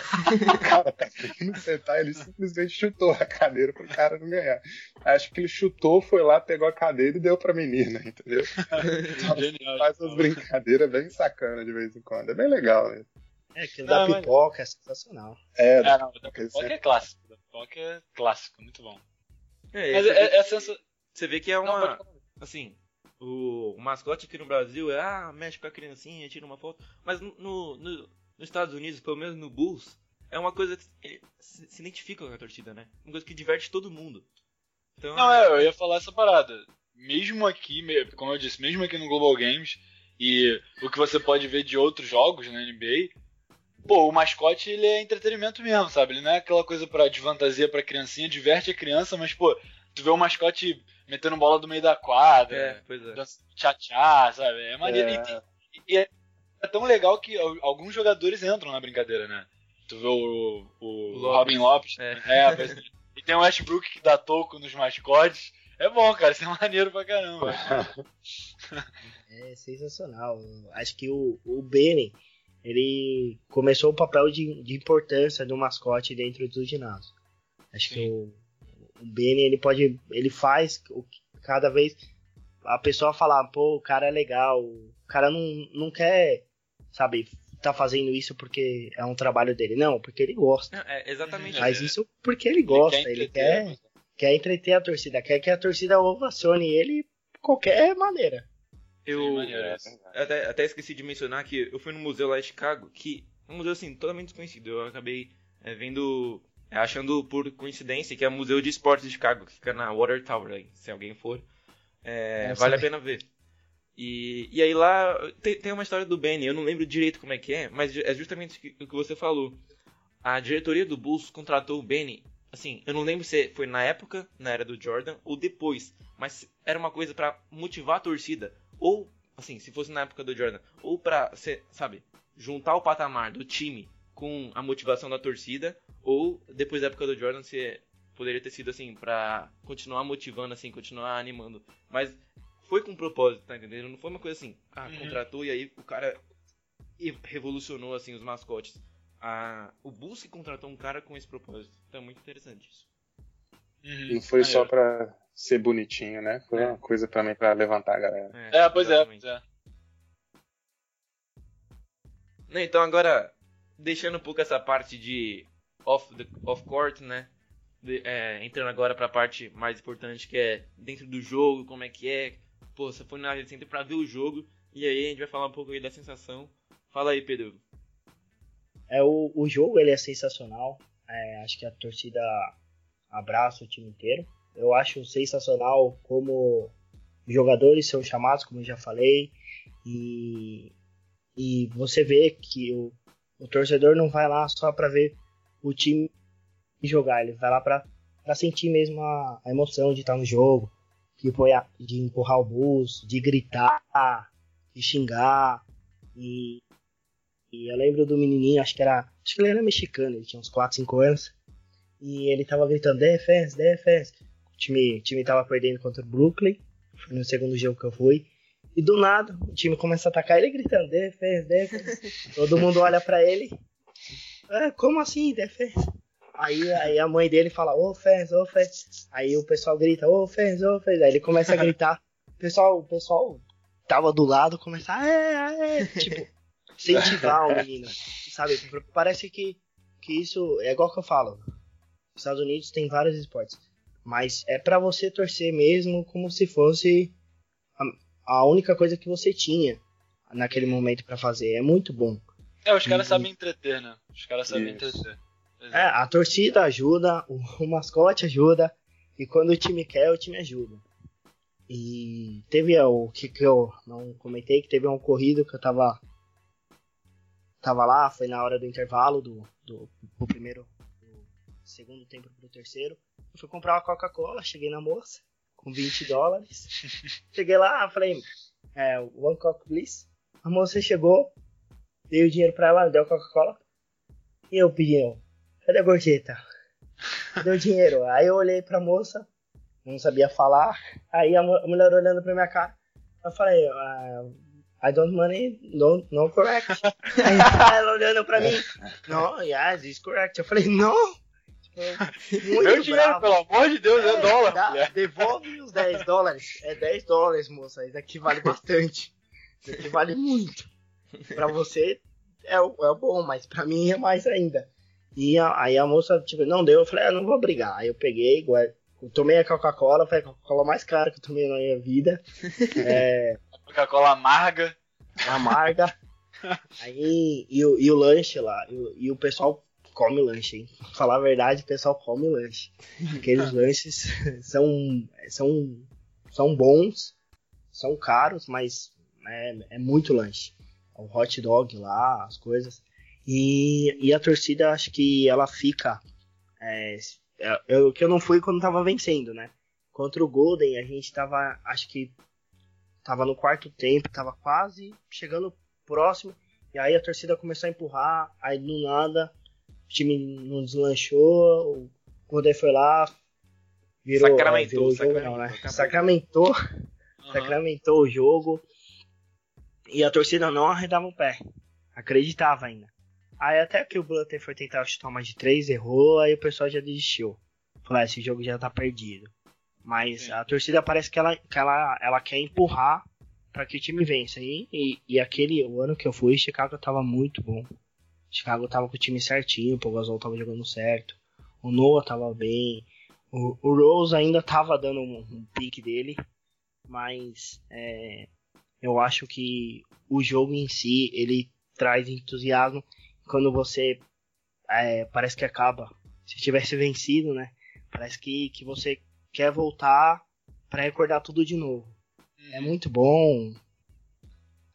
o cara tá querendo sentar, ele simplesmente chutou a cadeira pro cara não ganhar. Acho que ele chutou, foi lá, pegou a cadeira e deu pra menina, entendeu? Então, Genial, faz umas brincadeiras bem sacanas de vez em quando. É bem legal, né? É, aquilo da pipoca mas... é sensacional. É, é não, da pipoca sempre... é clássico. Da pipoca é clássico, muito bom. É, mas é, é, sensa... Você vê que é uma. Não, assim, o, mascote aqui no Brasil é, ah, mexe com a criancinha, tira uma foto. Mas no, no, nos Estados Unidos, pelo menos no Bulls, é uma coisa que se, se identifica com a torcida, né? Uma coisa que diverte todo mundo. Então, Não, é, eu ia falar essa parada. Mesmo aqui, como eu disse, mesmo aqui no Global Games, e o que você pode ver de outros jogos na NBA, pô, o mascote ele é entretenimento mesmo, sabe? Ele não é aquela coisa para de fantasia pra criancinha, diverte a criança, mas, pô, tu vê o mascote metendo bola do meio da quadra, é, pois é. tchá-tchá, sabe? É maneiro. É. E, e, é, é tão legal que alguns jogadores entram na brincadeira, né? Tu vê o, o, o Lopes. Robin Lopes. É. é e tem o Westbrook que dá toco nos mascotes. É bom, cara, isso é maneiro pra caramba. é sensacional. Acho que o, o Benny, ele começou o papel de, de importância do mascote dentro do ginásio. Acho Sim. que o, o Benny, ele pode. Ele faz o que cada vez a pessoa falar, pô, o cara é legal, o cara não, não quer, sabe, tá fazendo isso porque é um trabalho dele. Não, porque ele gosta. É, exatamente. Faz isso porque ele gosta, ele quer, ele quer, quer entreter a torcida, quer que a torcida ovacione ele de qualquer maneira. Eu, eu até, até esqueci de mencionar que eu fui no museu lá em Chicago, que é um museu assim, totalmente desconhecido. Eu acabei é, vendo é, achando por coincidência que é o Museu de Esportes de Chicago, que fica na Water Tower, aí, se alguém for. É, vale a pena ver. E, e aí lá tem, tem, uma história do Benny, eu não lembro direito como é que é, mas é justamente o que você falou. A diretoria do Bulls contratou o Benny, assim, eu não lembro se foi na época, na era do Jordan, ou depois, mas era uma coisa para motivar a torcida, ou, assim, se fosse na época do Jordan, ou pra, sabe, juntar o patamar do time com a motivação da torcida, ou depois da época do Jordan, se poderia ter sido assim, pra continuar motivando, assim, continuar animando. Mas foi com propósito, tá entendendo? Não foi uma coisa assim, ah, uhum. contratou e aí o cara revolucionou, assim, os mascotes. Ah, o Bulls contratou um cara com esse propósito. Então é muito interessante isso. Uhum. Não foi só pra ser bonitinho, né? Foi é. uma coisa também pra levantar a galera. É, é pois é, pois é. Então agora deixando um pouco essa parte de off, the, off court, né? De, é, entrando agora para a parte mais importante que é dentro do jogo, como é que é. Pô, você foi na área center para ver o jogo e aí a gente vai falar um pouco aí da sensação. Fala aí, Pedro. É o, o jogo ele é sensacional. É, acho que a torcida abraça o time inteiro. Eu acho sensacional como jogadores são chamados, como eu já falei, e, e você vê que o, o torcedor não vai lá só para ver o time jogar, ele vai lá para sentir mesmo a, a, emoção de estar no jogo, de, de empurrar o bus, de gritar, de xingar. E, E eu lembro do menininho, acho que era. Acho que ele era mexicano, ele tinha uns 4, 5 anos. E ele tava gritando, defense, defense. O time, o time tava perdendo contra o Brooklyn. Foi no segundo jogo que eu fui. E do nada, o time começa a atacar ele gritando, defense, defense. Todo mundo olha pra ele. Ah, como assim, defense? Aí, aí a mãe dele fala, offense, offense. Aí o pessoal grita, offense, offense. Aí ele começa a gritar. O pessoal, o pessoal tava do lado, começa é, é, tipo, incentivar o menino. Sabe? Parece que, que isso é igual que eu falo. Os Estados Unidos tem vários esportes. Mas é para você torcer mesmo como se fosse a, única coisa que você tinha naquele momento para fazer. É muito bom. É, os caras sabem entreter, né? Os caras sabem Isso. entreter. É, a torcida ajuda, o, o, mascote ajuda, e quando o time quer, o time ajuda. E teve o que, que eu não comentei, que teve um ocorrido que eu tava. Tava lá, foi na hora do intervalo do, do, do primeiro. Do segundo tempo pro terceiro. Eu fui comprar uma Coca-Cola, cheguei na moça, com 20 dólares. cheguei lá, falei, é, one Coca, please. A moça chegou, dei o dinheiro pra ela, deu Coca-Cola. E eu pedi, cadê a gorjeta? Deu dinheiro. Aí eu olhei pra moça, não sabia falar. Aí a, mulher olhando pra minha cara, eu falei, uh, I don't money, no, no correct. Aí ela olhando pra mim, no, yes, it's correct. Eu falei, não. Tipo, Meu dinheiro, pelo amor de Deus, é, é dólar. Dá, devolve os 10 dólares. É 10 dólares, moça. Isso aqui vale bastante. Isso aqui vale muito. Pra você é, é bom, mas pra mim é mais ainda. E a, aí a moça, tipo, não deu, eu falei, ah, não vou brigar. Aí eu peguei, eu tomei a Coca-Cola, foi a Coca-Cola mais cara que eu tomei na minha vida. É, Coca-Cola amarga. Amarga. Aí, e, o, e o lanche lá, e, e o pessoal come lanche, hein? Falar a verdade, o pessoal come lanche. Aqueles lanches são, são, são bons, são caros, mas é, é muito lanche. O hot dog lá, as coisas. E, e a torcida, acho que ela fica. É, eu, que eu não fui quando tava vencendo, né? Contra o Golden, a gente tava, acho que tava no quarto tempo, tava quase chegando próximo. E aí a torcida começou a empurrar, aí do nada time não deslanchou, o Golden foi lá, virou, sacramentou, é, virou o jogo, não, né? Sacramentou, uhum. sacramentou o jogo. E a torcida não arredava o pé. Acreditava ainda. Aí até que o Blutter foi tentar chutar uma de três, errou, aí o pessoal já desistiu. Falou, ah, esse jogo já tá perdido. Mas Sim. a torcida parece que ela, que ela, ela quer empurrar para que o time vença. E, e, e, aquele o ano que eu fui, Chicago tava muito bom. Chicago tava com o time certinho, o Pogazol tava jogando certo. O Noah tava bem. O, o Rose ainda tava dando um, um pique dele. Mas é, eu acho que o jogo em si, ele traz entusiasmo quando você é, parece que acaba. Se tivesse vencido, né? Parece que, que você quer voltar para recordar tudo de novo. É uhum. muito bom.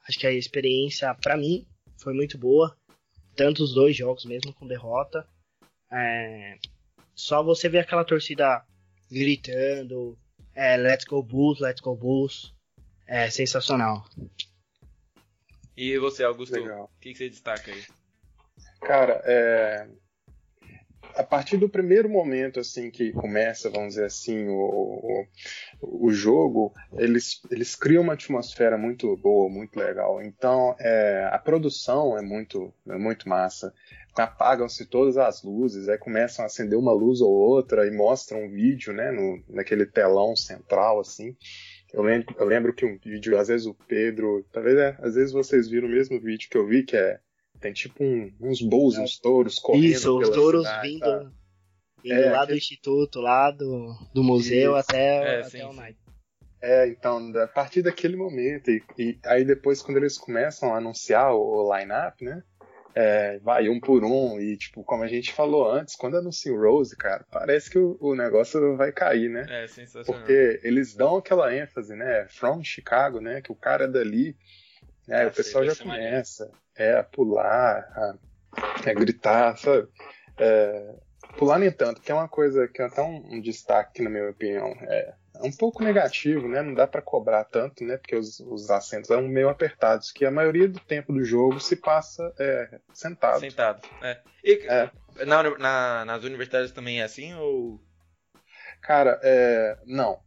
Acho que a experiência, para mim, foi muito boa. Tanto os dois jogos, mesmo com derrota. É, só você ver aquela torcida gritando: é, Let's go Bulls, Let's go Bulls. É sensacional. E você, Augusto, o que, que você destaca aí? Cara, é... a partir do primeiro momento assim que começa, vamos dizer assim, o, o, o jogo, eles, eles criam uma atmosfera muito boa, muito legal. Então, é, a produção é muito, é muito massa. Apagam-se todas as luzes, aí começam a acender uma luz ou outra e mostram um vídeo, né, no, naquele telão central, assim. Eu lembro, eu lembro que um vídeo, às vezes o Pedro, talvez é, às vezes vocês viram o mesmo vídeo que eu vi, que é tem tipo um, uns bulls, uns touros correndo. Isso, os touros cidade, vindo, tá? vindo é, lá do instituto, lá do, do museu Isso. até, é, até sim, o night. É, então, a partir daquele momento, e, e, aí depois quando eles começam a anunciar o, o line-up, né? É, vai um por um, e tipo, como a gente falou antes, quando anuncia o Rose, cara, parece que o, o negócio vai cair, né? É, sensacional. Porque eles dão aquela ênfase, né? From Chicago, né? Que o cara é dali. Né, ah, o pessoal já começa é, a pular, a, a gritar, sabe? É, pular nem tanto, que é uma coisa que é até um, um destaque, na minha opinião. É, é um pouco negativo, né? Não dá para cobrar tanto, né? Porque os, os assentos são meio apertados, que a maioria do tempo do jogo se passa é, sentado. Sentado. É. E É. na, na- nas universidades também é assim ou. Cara, é, não.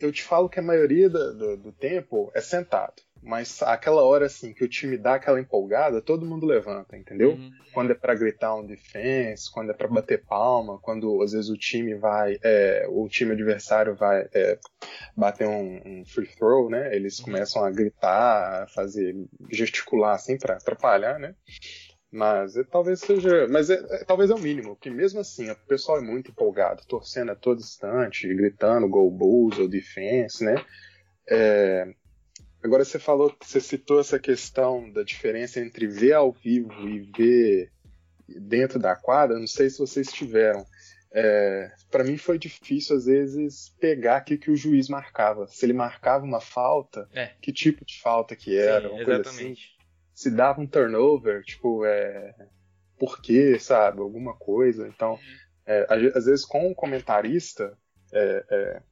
Eu te falo que a maioria do, do- do tempo é sentado. Mas aquela hora assim que o time dá aquela empolgada, todo mundo levanta, entendeu? Uhum. Quando é pra gritar um defense, quando é pra bater palma, quando às vezes o time vai, é, o time adversário vai é, bater um, um free throw, né? Eles começam a gritar, a fazer, gesticular assim pra atrapalhar, né? Mas é, talvez seja, mas é, é- talvez é o mínimo, porque mesmo assim o pessoal é muito empolgado, torcendo a todo instante, gritando gol bulls ou defense, né? É, Agora você falou, você citou essa questão da diferença entre ver ao vivo e ver dentro da quadra. Não sei se vocês tiveram. É, para mim foi difícil às vezes pegar o que, que o juiz marcava. Se ele marcava uma falta, É. que tipo de falta que era, Sim, assim. exatamente. Se dava um turnover, tipo, é, por quê, sabe? Alguma coisa. Então, é, às vezes com o comentarista, é,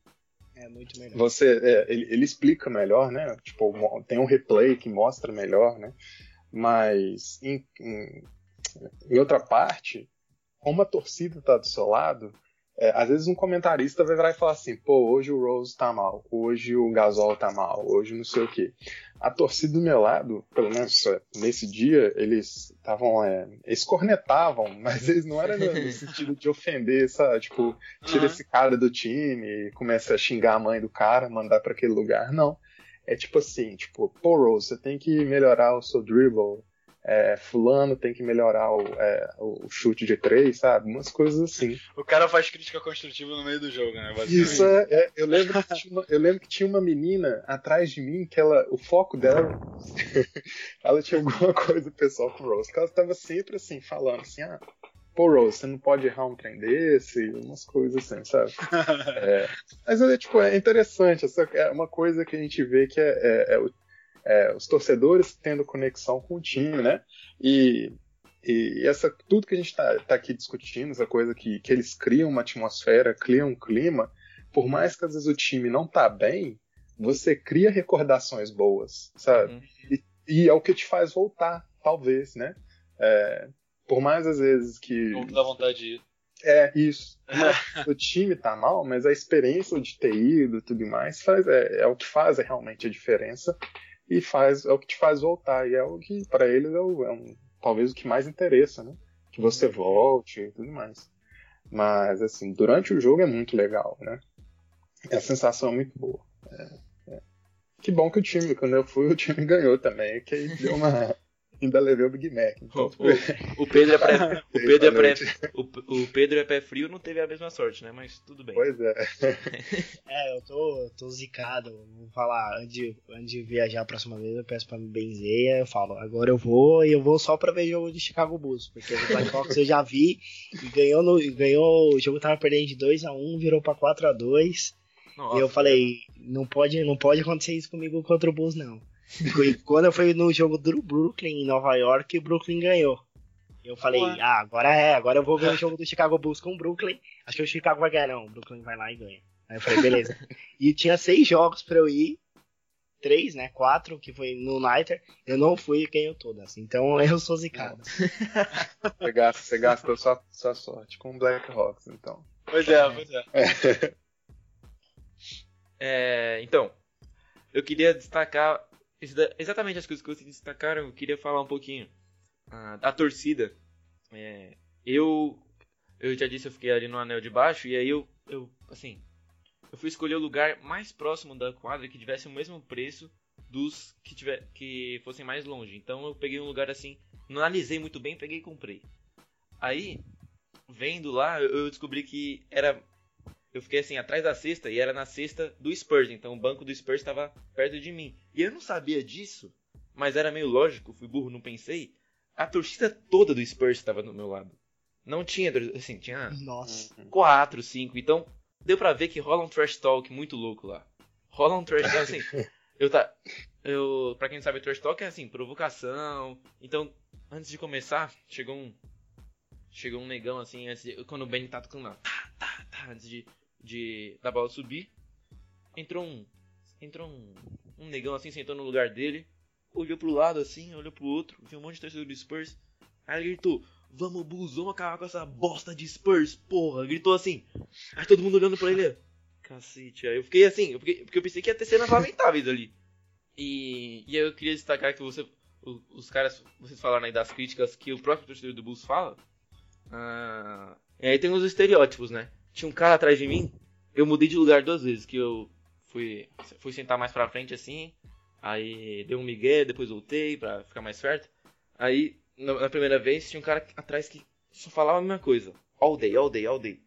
é, muito melhor. você é, ele, ele explica melhor, né? Tipo, tem um replay que mostra melhor, né? Mas em, em, em outra parte, como a torcida tá do seu lado, é, às vezes um comentarista vai virar e falar assim, pô, hoje o Rose tá mal, hoje o Gasol tá mal, hoje não sei o quê. A torcida do meu lado, pelo menos é, nesse dia, eles estavam. É, eles cornetavam, mas eles não eram no, sentido de ofender, sabe? Tipo, tira Aham. esse cara do time, começa a xingar a mãe do cara, mandar pra aquele lugar. Não. É tipo assim, tipo, pô, Rose, você tem que melhorar o seu dribble. É, fulano tem que melhorar o, é, o chute de três, sabe? Umas coisas assim. O cara faz crítica construtiva no meio do jogo, né? Isso é, é- eu, lembro que tinha uma, eu lembro que tinha uma menina atrás de mim que ela, o foco dela, ela tinha alguma coisa pessoal com o Rose, que ela estava sempre assim, falando assim, ah, pô Rose, você não pode errar um trem desse, umas coisas assim, sabe? É, mas é, tipo, é interessante, essa é uma coisa que a gente vê que é, é- é o- é os torcedores tendo conexão com o time, né? E, e essa, tudo que a gente está tá aqui discutindo, essa coisa que, que eles criam uma atmosfera, criam um clima, por mais que às vezes o time não tá bem, você cria recordações boas, sabe? Uhum. E é o que te faz voltar, talvez, né? É, por mais às vezes que. Não dá vontade de ir. É, isso. o time tá mal, mas a experiência de ter ido e tudo mais faz, é, é o que faz realmente a diferença e faz é o que te faz voltar. E é o que, para eles, é, o- é um, talvez o que mais interessa, né? Que você volte e tudo mais. Mas, assim, durante o jogo é muito legal, né? E a sensação é muito boa. É, é. Que bom que o time, quando eu fui, o time ganhou também, que aí deu uma. Ainda levei o Big Mac. Então, O, o Pedro é pré, o Pedro é pré, o, o Pedro é pé frio, não teve a mesma sorte, né? Mas tudo bem. Pois é. É, eu tô, tô zicado. Vou falar, antes de, antes de viajar a próxima vez, eu peço pra me benzer. Eu falo, agora eu vou e eu vou só pra ver jogo de Chicago Bulls. Porque o Blackhawks eu já vi e ganhou, no, e ganhou. O jogo tava perdendo de 2x1, virou pra 4x2. Nossa, E eu falei, não pode, não pode acontecer isso comigo contra o Bulls, não. Quando eu fui no jogo do Brooklyn em Nova York, o Brooklyn ganhou. Eu falei, Ué. ah, agora é, agora eu vou ver o jogo do Chicago Bulls com o Brooklyn. Acho que o Chicago vai ganhar, não. O Brooklyn vai lá e ganha. Aí eu falei, beleza. e tinha seis jogos pra eu ir. Três, né? Quatro, que foi no Nighter. Eu não fui e ganhou todas. Então eu sou zicado. Você, gasta, você gastou sua, sua sorte com o Blackhawks, então. Pois é, pois é. É, então, eu queria destacar exatamente as coisas que vocês destacaram. Eu queria falar um pouquinho ah, da torcida. É, eu, eu já disse, eu fiquei ali no anel de baixo e aí eu, eu, assim, eu fui escolher o lugar mais próximo da quadra que tivesse o mesmo preço dos que tiver, que fossem mais longe. Então eu peguei um lugar assim, não analisei muito bem, peguei e comprei. Aí, vendo lá, eu eu descobri que era eu fiquei assim atrás da cesta e era na cesta do Spurs, então o banco do Spurs estava perto de mim. E eu não sabia disso, mas era meio lógico, fui burro, não pensei. A torcida toda do Spurs estava do meu lado. Não tinha, assim, tinha Nossa. quatro, cinco, então deu pra ver que rola um trash talk muito louco lá. Rola um trash talk assim. Eu tá eu, para quem não sabe, trash talk é assim, provocação. Então, antes de começar, chegou um chegou um negão assim, antes de- quando o Ben tá tocando lá, tá, tá, tá, antes de, de da bola subir. Entrou um. Entrou um, um negão assim, sentou no lugar dele. Olhou pro lado assim, olhou pro outro, viu um monte de torcedor do Spurs. Aí ele gritou: Vamos, Bulls, vamos acabar com essa bosta de Spurs, porra. Gritou assim. Aí todo mundo olhando pra ele. Cacete. Aí eu fiquei assim, eu fiquei, porque eu pensei que ia ter cenas lamentáveis ali. E, e aí eu queria destacar que você, os, os caras, vocês falaram aí das críticas que o próprio torcedor do Bulls fala. Ah, e aí tem os estereótipos, né? Tinha um cara atrás de mim, eu mudei de lugar duas vezes, que eu fui, fui sentar mais pra frente assim, aí dei um migué, depois voltei pra ficar mais perto. Aí, na, primeira vez, tinha um cara atrás que só falava a mesma coisa. All day, all day, all day.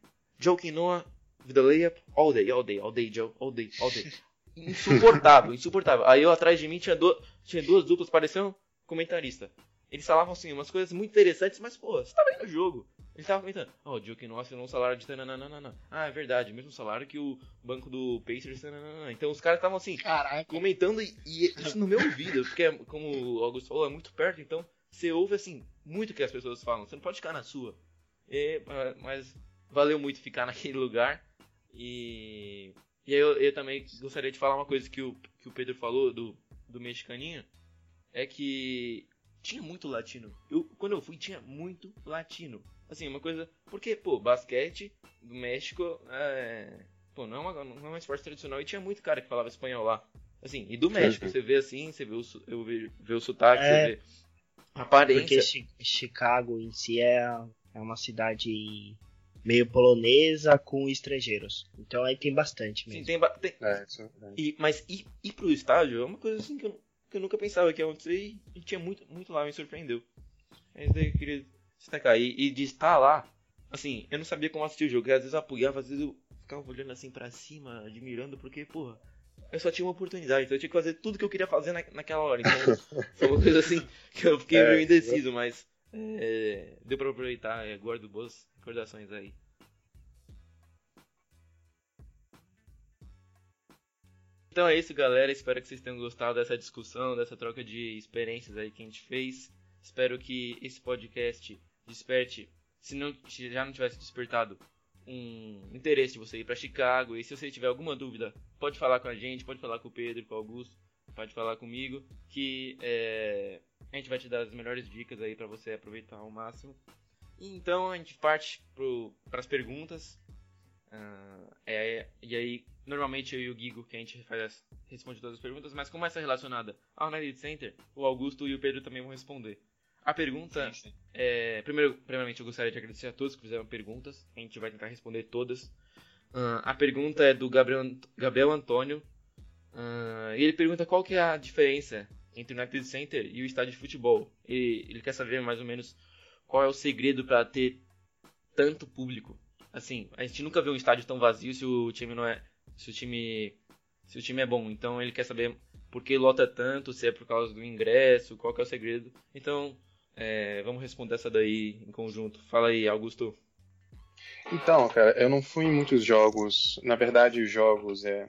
Noah, with the layup, all day, all day, all day, Joe, all day, all day. Insuportável, insuportável. Aí eu atrás de mim tinha, do, tinha duas duplas, pareciam comentarista. Eles falavam assim, umas coisas muito interessantes, mas pô, você tá vendo o jogo. Ele tava comentando, ó, oh, o Noah assinou um salário de tananana. Ah, é verdade, mesmo salário que o banco do Pacers tananana. Então os caras estavam assim, Caraca. comentando e, e isso no meu ouvido, porque é, como o Augusto falou, é muito perto, então você ouve assim, muito o que as pessoas falam, você não pode ficar na sua. E, mas valeu muito ficar naquele lugar. E, e aí eu, eu, também gostaria de falar uma coisa que o, que o Pedro falou do, do mexicaninho, é que tinha muito latino. Eu, quando eu fui, tinha muito latino. Assim, uma coisa. Porque, pô, basquete do México é. Pô, não é, uma, não é uma esporte tradicional e tinha muito cara que falava espanhol lá. Assim, e do México, você vê assim, você vê o, eu vê, vê o sotaque, é, você vê a aparência. Porque Chicago em si é, é uma cidade meio polonesa com estrangeiros. Então aí tem bastante mesmo. Sim, tem, tem... É, isso, é. E, mas ir, ir pro estádio é uma coisa assim que eu, que eu nunca pensava que ia acontecer e, e tinha muito, muito lá, me surpreendeu. É isso daí que eu queria destacar. E, e de estar lá, assim, eu não sabia como assistir o jogo. às vezes eu apoiava, às vezes eu ficava olhando assim para cima, admirando, porque, porra, eu só tinha uma oportunidade, então eu tinha que fazer tudo que eu queria fazer na, naquela hora. Então foi uma coisa assim que eu fiquei é, meio indeciso, mas é, deu pra aproveitar, é, guardo boas recordações aí. Então é isso, galera. Espero que vocês tenham gostado dessa discussão, dessa troca de experiências aí que a gente fez. Espero que esse podcast desperte, se, não, se já não tivesse despertado, um interesse de você ir para Chicago. E se você tiver alguma dúvida, pode falar com a gente, pode falar com o Pedro, com o Augusto, pode falar comigo, que é, a gente vai te dar as melhores dicas aí para você aproveitar ao máximo. Então a gente parte para as perguntas. Uh, é, e aí, normalmente eu e o Gigo que a gente faz, responde todas as perguntas, mas como essa é relacionada ao United Center, o Augusto e o Pedro também vão responder. A pergunta sim, sim. é. Primeiro, primeiramente, eu gostaria de agradecer a todos que fizeram perguntas. A gente vai tentar responder todas. Uh, a pergunta é do Gabriel, Gabriel Antônio. Uh, e ele pergunta qual que é a diferença entre o United Center e o estádio de futebol. E ele quer saber mais ou menos qual é o segredo para ter tanto público. Assim, a gente nunca vê um estádio tão vazio se o time não é. Se o time. Se o time é bom. Então ele quer saber por que lota tanto, se é por causa do ingresso, qual que é o segredo. Então, é, vamos responder essa daí em conjunto. Fala aí, Augusto. Então, cara, eu não fui em muitos jogos. Na verdade, os jogos é,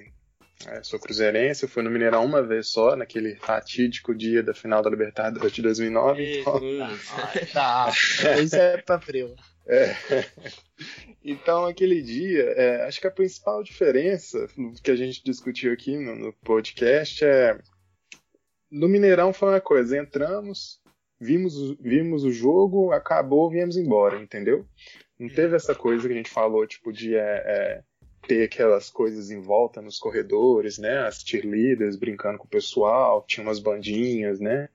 é, sou cruzeirense, eu fui no Mineirão uma vez só, naquele fatídico dia da final da Libertadores de 2009. então... tá, isso é pra frio. É. Então, aquele dia, é, acho que a principal diferença que a gente discutiu aqui no, no podcast é. No Mineirão foi uma coisa: entramos, vimos, vimos o jogo, acabou, viemos embora, entendeu? Não teve essa coisa que a gente falou, tipo, de é, é, ter aquelas coisas em volta nos corredores, né? As cheerleaders brincando com o pessoal, tinha umas bandinhas, né?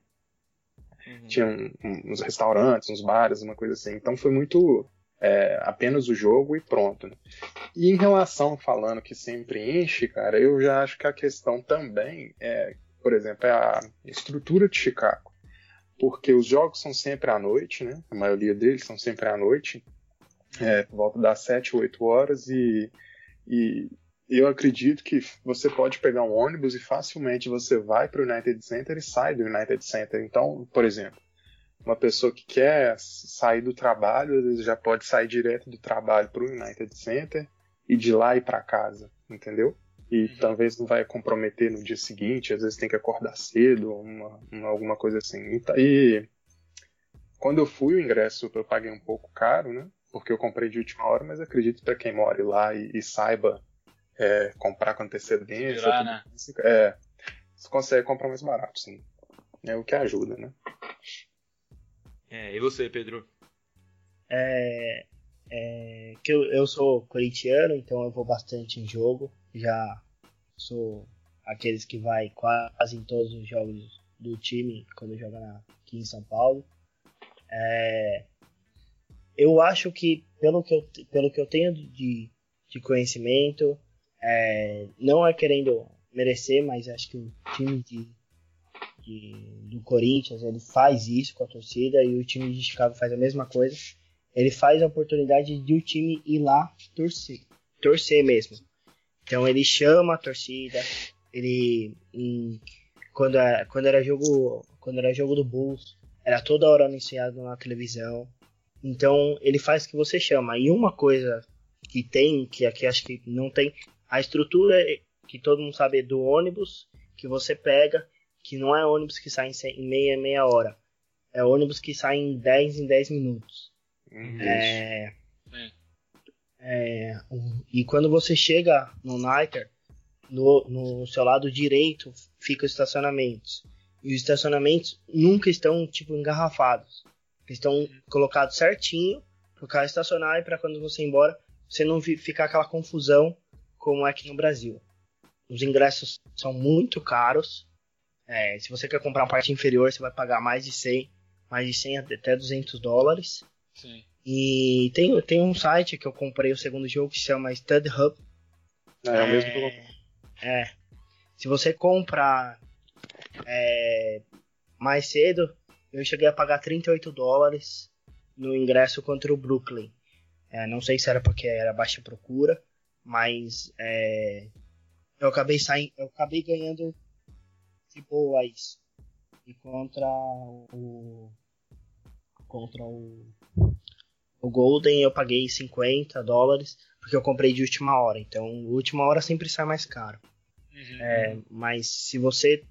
Uhum. Tinha um, um, uns restaurantes, uns bares, uma coisa assim. Então foi muito é, apenas o jogo e pronto. Né? E em relação falando que sempre enche, cara, eu já acho que a questão também é, por exemplo, é a estrutura de Chicago. Porque os jogos são sempre à noite, né? A maioria deles são sempre à noite, é, por volta das 7, 8 horas, e, e eu acredito que você pode pegar um ônibus e facilmente você vai para o United Center e sai do United Center. Então, por exemplo, uma pessoa que quer sair do trabalho, às vezes já pode sair direto do trabalho para o United Center e de lá ir para casa, entendeu? E uhum. talvez não vai comprometer no dia seguinte, às vezes tem que acordar cedo, uma, uma, alguma coisa assim. E quando eu fui, o ingresso eu paguei um pouco caro, né? Porque eu comprei de última hora, mas acredito para quem mora lá e, e, saiba é, comprar com antecedência. Virar, tudo né? isso, É, você consegue comprar mais barato, sim. É o que ajuda, né? É, e você, Pedro? É, é, que eu, eu sou corintiano, então eu vou bastante em jogo. Já sou aqueles que vai quase em todos os jogos do time quando joga na- aqui em São Paulo. É, eu acho que pelo que eu, pelo que eu tenho de, de conhecimento, é, não é querendo merecer, mas acho que o time de, de- do Corinthians ele faz isso com a torcida e o time de Chicago faz a mesma coisa. Ele faz a oportunidade de o time ir lá torcer, torcer mesmo. Então ele chama a torcida, ele em- quando, é- quando era jogo quando era jogo do Bulls era toda hora anunciado na televisão. Então ele faz o que você chama. E uma coisa que tem que aqui acho que não tem a estrutura é- que todo mundo sabe é do ônibus que você pega, que não é ônibus que sai em meia meia hora. É ônibus que sai em 10 em 10 minutos. Uhum. É, é, o- e quando você chega no Niter, no, no seu lado direito ficam os estacionamentos. E os estacionamentos nunca estão tipo engarrafados. Eles estão colocados certinho para o carro estacionar e para quando você ir embora você não ficar aquela confusão como é aqui no Brasil. Os ingressos são muito caros. É, se você quer comprar uma parte inferior, você vai pagar mais de 100, mais de 100 até 200 dólares. Sim. E tem, tem um site que eu comprei o segundo jogo que se chama Stud Hub. É, o mesmo que eu É. Se você comprar é, mais cedo, eu cheguei a pagar 38 dólares no ingresso contra o Brooklyn. É, não sei se era porque era baixa procura, mas é, eu acabei saindo, eu acabei ganhando de boa isso. E contra o contra o o Golden eu paguei 50 dólares porque eu comprei de última hora. Então, última hora sempre sai mais caro. Uhum. É, mas se você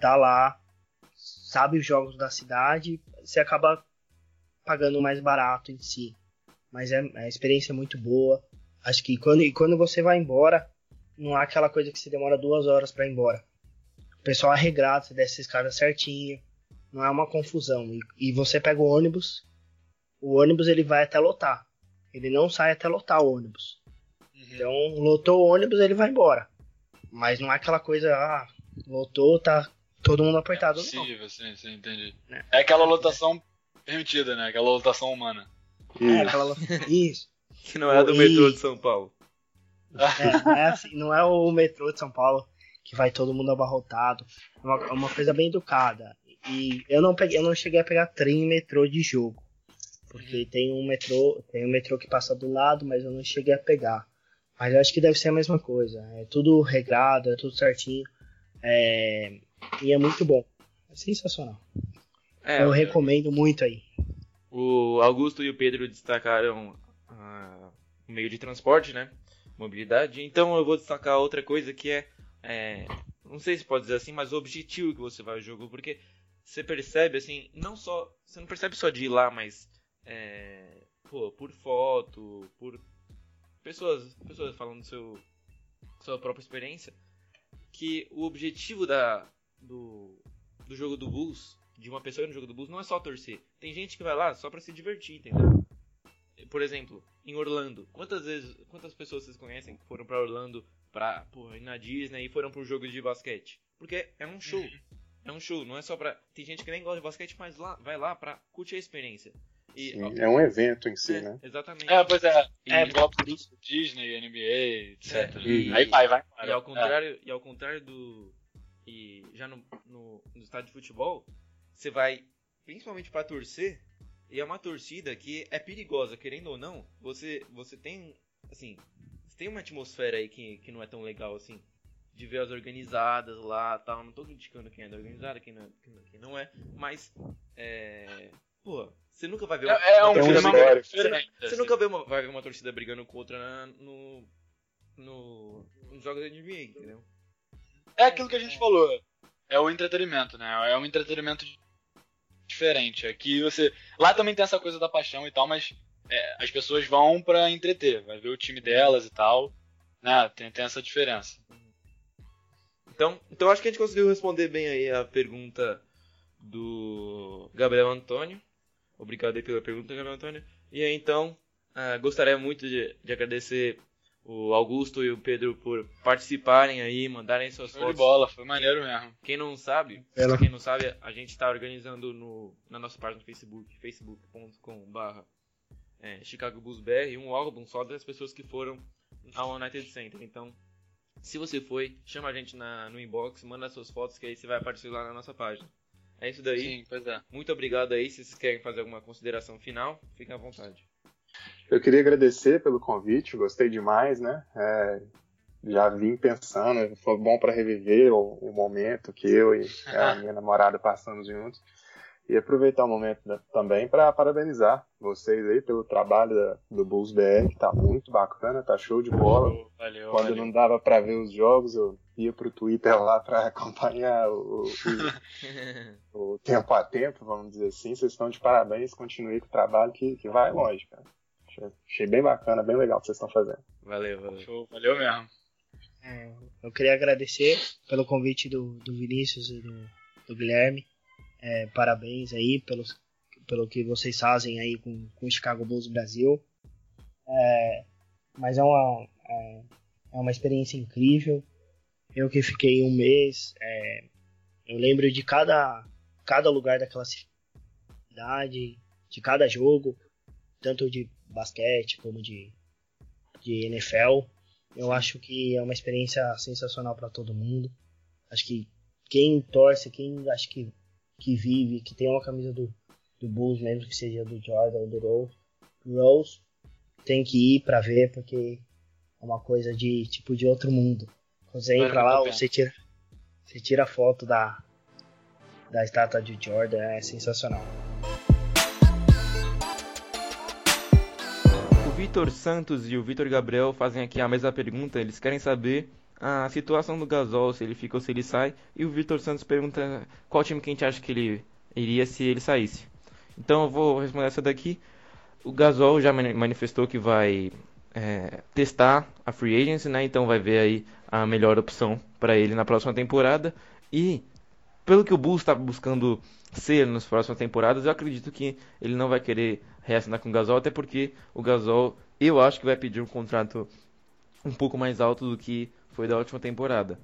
tá lá, sabe os jogos da cidade, você acaba pagando mais barato em si. Mas é, a experiência é muito boa. Acho que quando, e quando você vai embora, não há aquela coisa que você demora duas horas para ir embora. O pessoal é regrado, você desce a escada certinho, não é uma confusão. E, e você pega o ônibus, o ônibus ele vai até lotar. Ele não sai até lotar o ônibus. Uhum. Então, lotou o ônibus, ele vai embora. Mas não é aquela coisa, ah, lotou, tá todo mundo apertado. É não. possível, sim, sim, entendi. É. É aquela lotação permitida, né? Aquela lotação humana. É, aquela Isso. Que não é do E- metrô de São Paulo. É, não, é assim, não é o metrô de São Paulo que vai todo mundo abarrotado. É uma, é uma coisa bem educada. E eu não peguei, eu não cheguei a pegar trem e metrô de jogo. Porque tem um metrô, tem um metrô que passa do lado, mas eu não cheguei a pegar. Mas eu acho que deve ser a mesma coisa. É tudo regrado, é tudo certinho. É, e é muito bom. É sensacional. É, eu recomendo muito aí. O Augusto e o Pedro destacaram meio de transporte, né? Mobilidade. Então eu vou destacar outra coisa que é, é, não sei se pode dizer assim, mas o objetivo que você vai ao jogo, porque você percebe assim, não só, você não percebe só de ir lá, mas é, pô, por foto, por pessoas, pessoas falando seu sua própria experiência, que o objetivo da do, do jogo do Bulls, de uma pessoa no jogo do Bulls, não é só torcer. Tem gente que vai lá só pra se divertir, entendeu? Por exemplo, em Orlando, quantas vezes, quantas pessoas vocês conhecem que foram pra Orlando pra porra, ir na Disney e foram pro jogo de basquete? Porque é um show. É um show, não é só pra. Tem gente que nem gosta de basquete, mas lá, vai lá pra curtir a experiência. E, Sim, ó, é um evento em si, é, né? Exatamente. É, pois é. E- É, igual por isso, Disney, NBA, etc. É, e- Aí vai, vai. E ao contrário, e ao contrário do. E já no, no, no estádio de futebol, você vai principalmente pra torcer, e é uma torcida que é perigosa, querendo ou não, você, você tem. Assim, você tem uma atmosfera aí que, que não é tão legal assim. De ver as organizadas lá tal. Não tô criticando quem é da organizada, quem não é, quem não- não é, mas. É. Pô, você nunca vai ver É, é um uma muito história. diferente. você assim. nunca vê uma, vai ver uma torcida brigando com outra na- no, no, nos jogos da NBA, entendeu? É aquilo que a gente falou. É o entretenimento, né? É um entretenimento diferente. Aqui você. Lá também tem essa coisa da paixão e tal, mas é, as pessoas vão pra entreter, vai ver o time delas e tal. né, tem, tem essa diferença. Então, então acho que a gente conseguiu responder bem aí a pergunta do Gabriel Antônio. Obrigado aí pela pergunta, Gabriel Antônio. E aí, então, uh, gostaria muito de, de, agradecer o Augusto e o Pedro por participarem aí, mandarem suas Show fotos. de bola, foi maneiro mesmo. Quem não sabe, Ela- quem não sabe, a gente está organizando no, na nossa página do Facebook, facebook.com.br é, Chicago Bulls BR, um álbum só das pessoas que foram ao United Center. Então, se você foi, chama a gente na, no inbox, manda suas fotos que aí você vai aparecer lá na nossa página. É isso daí. Sim, pois é. Muito obrigado aí. Se vocês querem fazer alguma consideração final, fiquem à vontade. Eu queria agradecer pelo convite, gostei demais, né? É, já vim pensando, foi bom para reviver o, o momento que eu e a minha namorada passamos juntos. E aproveitar o momento da- também para parabenizar vocês aí pelo trabalho da- do Bulls BR, que tá muito bacana, tá show de bola. Valeu, Quando valeu. não dava para ver os jogos, eu ia pro Twitter lá para acompanhar o, o- o tempo a tempo, vamos dizer assim. Vocês estão de parabéns, continue com o trabalho que, que vai longe, cara. Achei, bem bacana, bem legal o que vocês estão fazendo. Valeu, valeu. Show, valeu mesmo. É, eu queria agradecer pelo convite do, do Vinícius e do, do Guilherme. É, parabéns aí pelos, pelo que vocês fazem aí com, com o Chicago Bulls Brasil. É, mas é uma, é, é uma experiência incrível. Eu que fiquei um mês, é, eu lembro de cada, cada lugar daquela cidade, de cada jogo, tanto de basquete como de, de NFL. Eu acho que é uma experiência sensacional para todo mundo. Acho que quem torce, quem acho que, que vive, que tem uma camisa do, do Bulls, mesmo que seja do Jordan ou do Rose, tem que ir para ver, porque é uma coisa de tipo de outro mundo. Você entra lá, você tira, você tira a foto da, da estátua de Jordan, é sensacional. Vitor Santos e o Vitor Gabriel fazem aqui a mesma pergunta. Eles querem saber a situação do Gasol, se ele fica ou se ele sai. E o Vitor Santos pergunta qual time que a gente acha que ele iria se ele saísse. Então eu vou responder essa daqui. O Gasol já mani- manifestou que vai é, testar a free agency, né? Então vai ver aí a melhor opção para ele na próxima temporada. E pelo que o Bulls está buscando ser nas próximas temporadas, eu acredito que ele não vai querer reassinar com o Gasol, até porque o Gasol, eu acho que vai pedir um contrato um pouco mais alto do que foi da última temporada.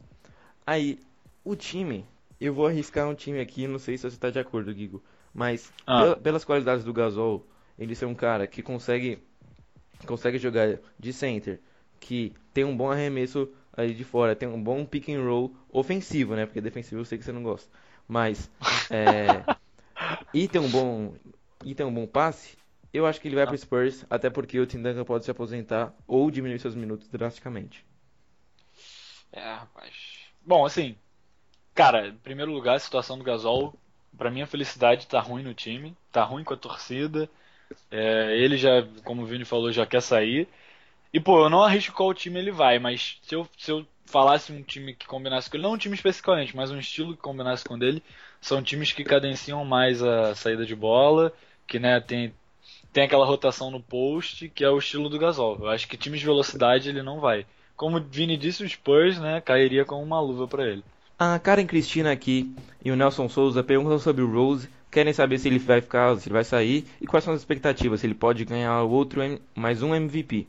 Aí, o time, eu vou arriscar um time aqui, não sei se você está de acordo, Guigo, mas Ah. pela- pelas qualidades do Gasol, ele ser um cara que consegue consegue jogar de center, que tem um bom arremesso ali de fora, tem um bom pick and roll ofensivo, né? Porque defensivo eu sei que você não gosta. Mas é, e tem um bom e tem um bom passe, eu acho que ele vai pro Spurs, até porque o Tim Duncan pode se aposentar ou diminuir seus minutos drasticamente. É, rapaz. Bom, assim, cara, em primeiro lugar, a situação do Gasol, pra mim a felicidade tá ruim no time, tá ruim com a torcida. É, ele já, como o Vini falou, já quer sair. E pô, eu não arrisco qual time ele vai, mas se eu, se eu falasse um time que combinasse com ele, não um time especificamente, mas um estilo que combinasse com ele, são times que cadenciam mais a saída de bola, que né, tem, tem aquela rotação no post, que é o estilo do Gasol. Eu acho que times de velocidade ele não vai. Como o Vini disse, o Spurs, né, cairia como uma luva pra ele. A Karen Cristina aqui e o Nelson Souza perguntam sobre o Rose, querem saber se ele vai ficar, se ele vai sair e quais são as expectativas, se ele pode ganhar outro mais um MVP.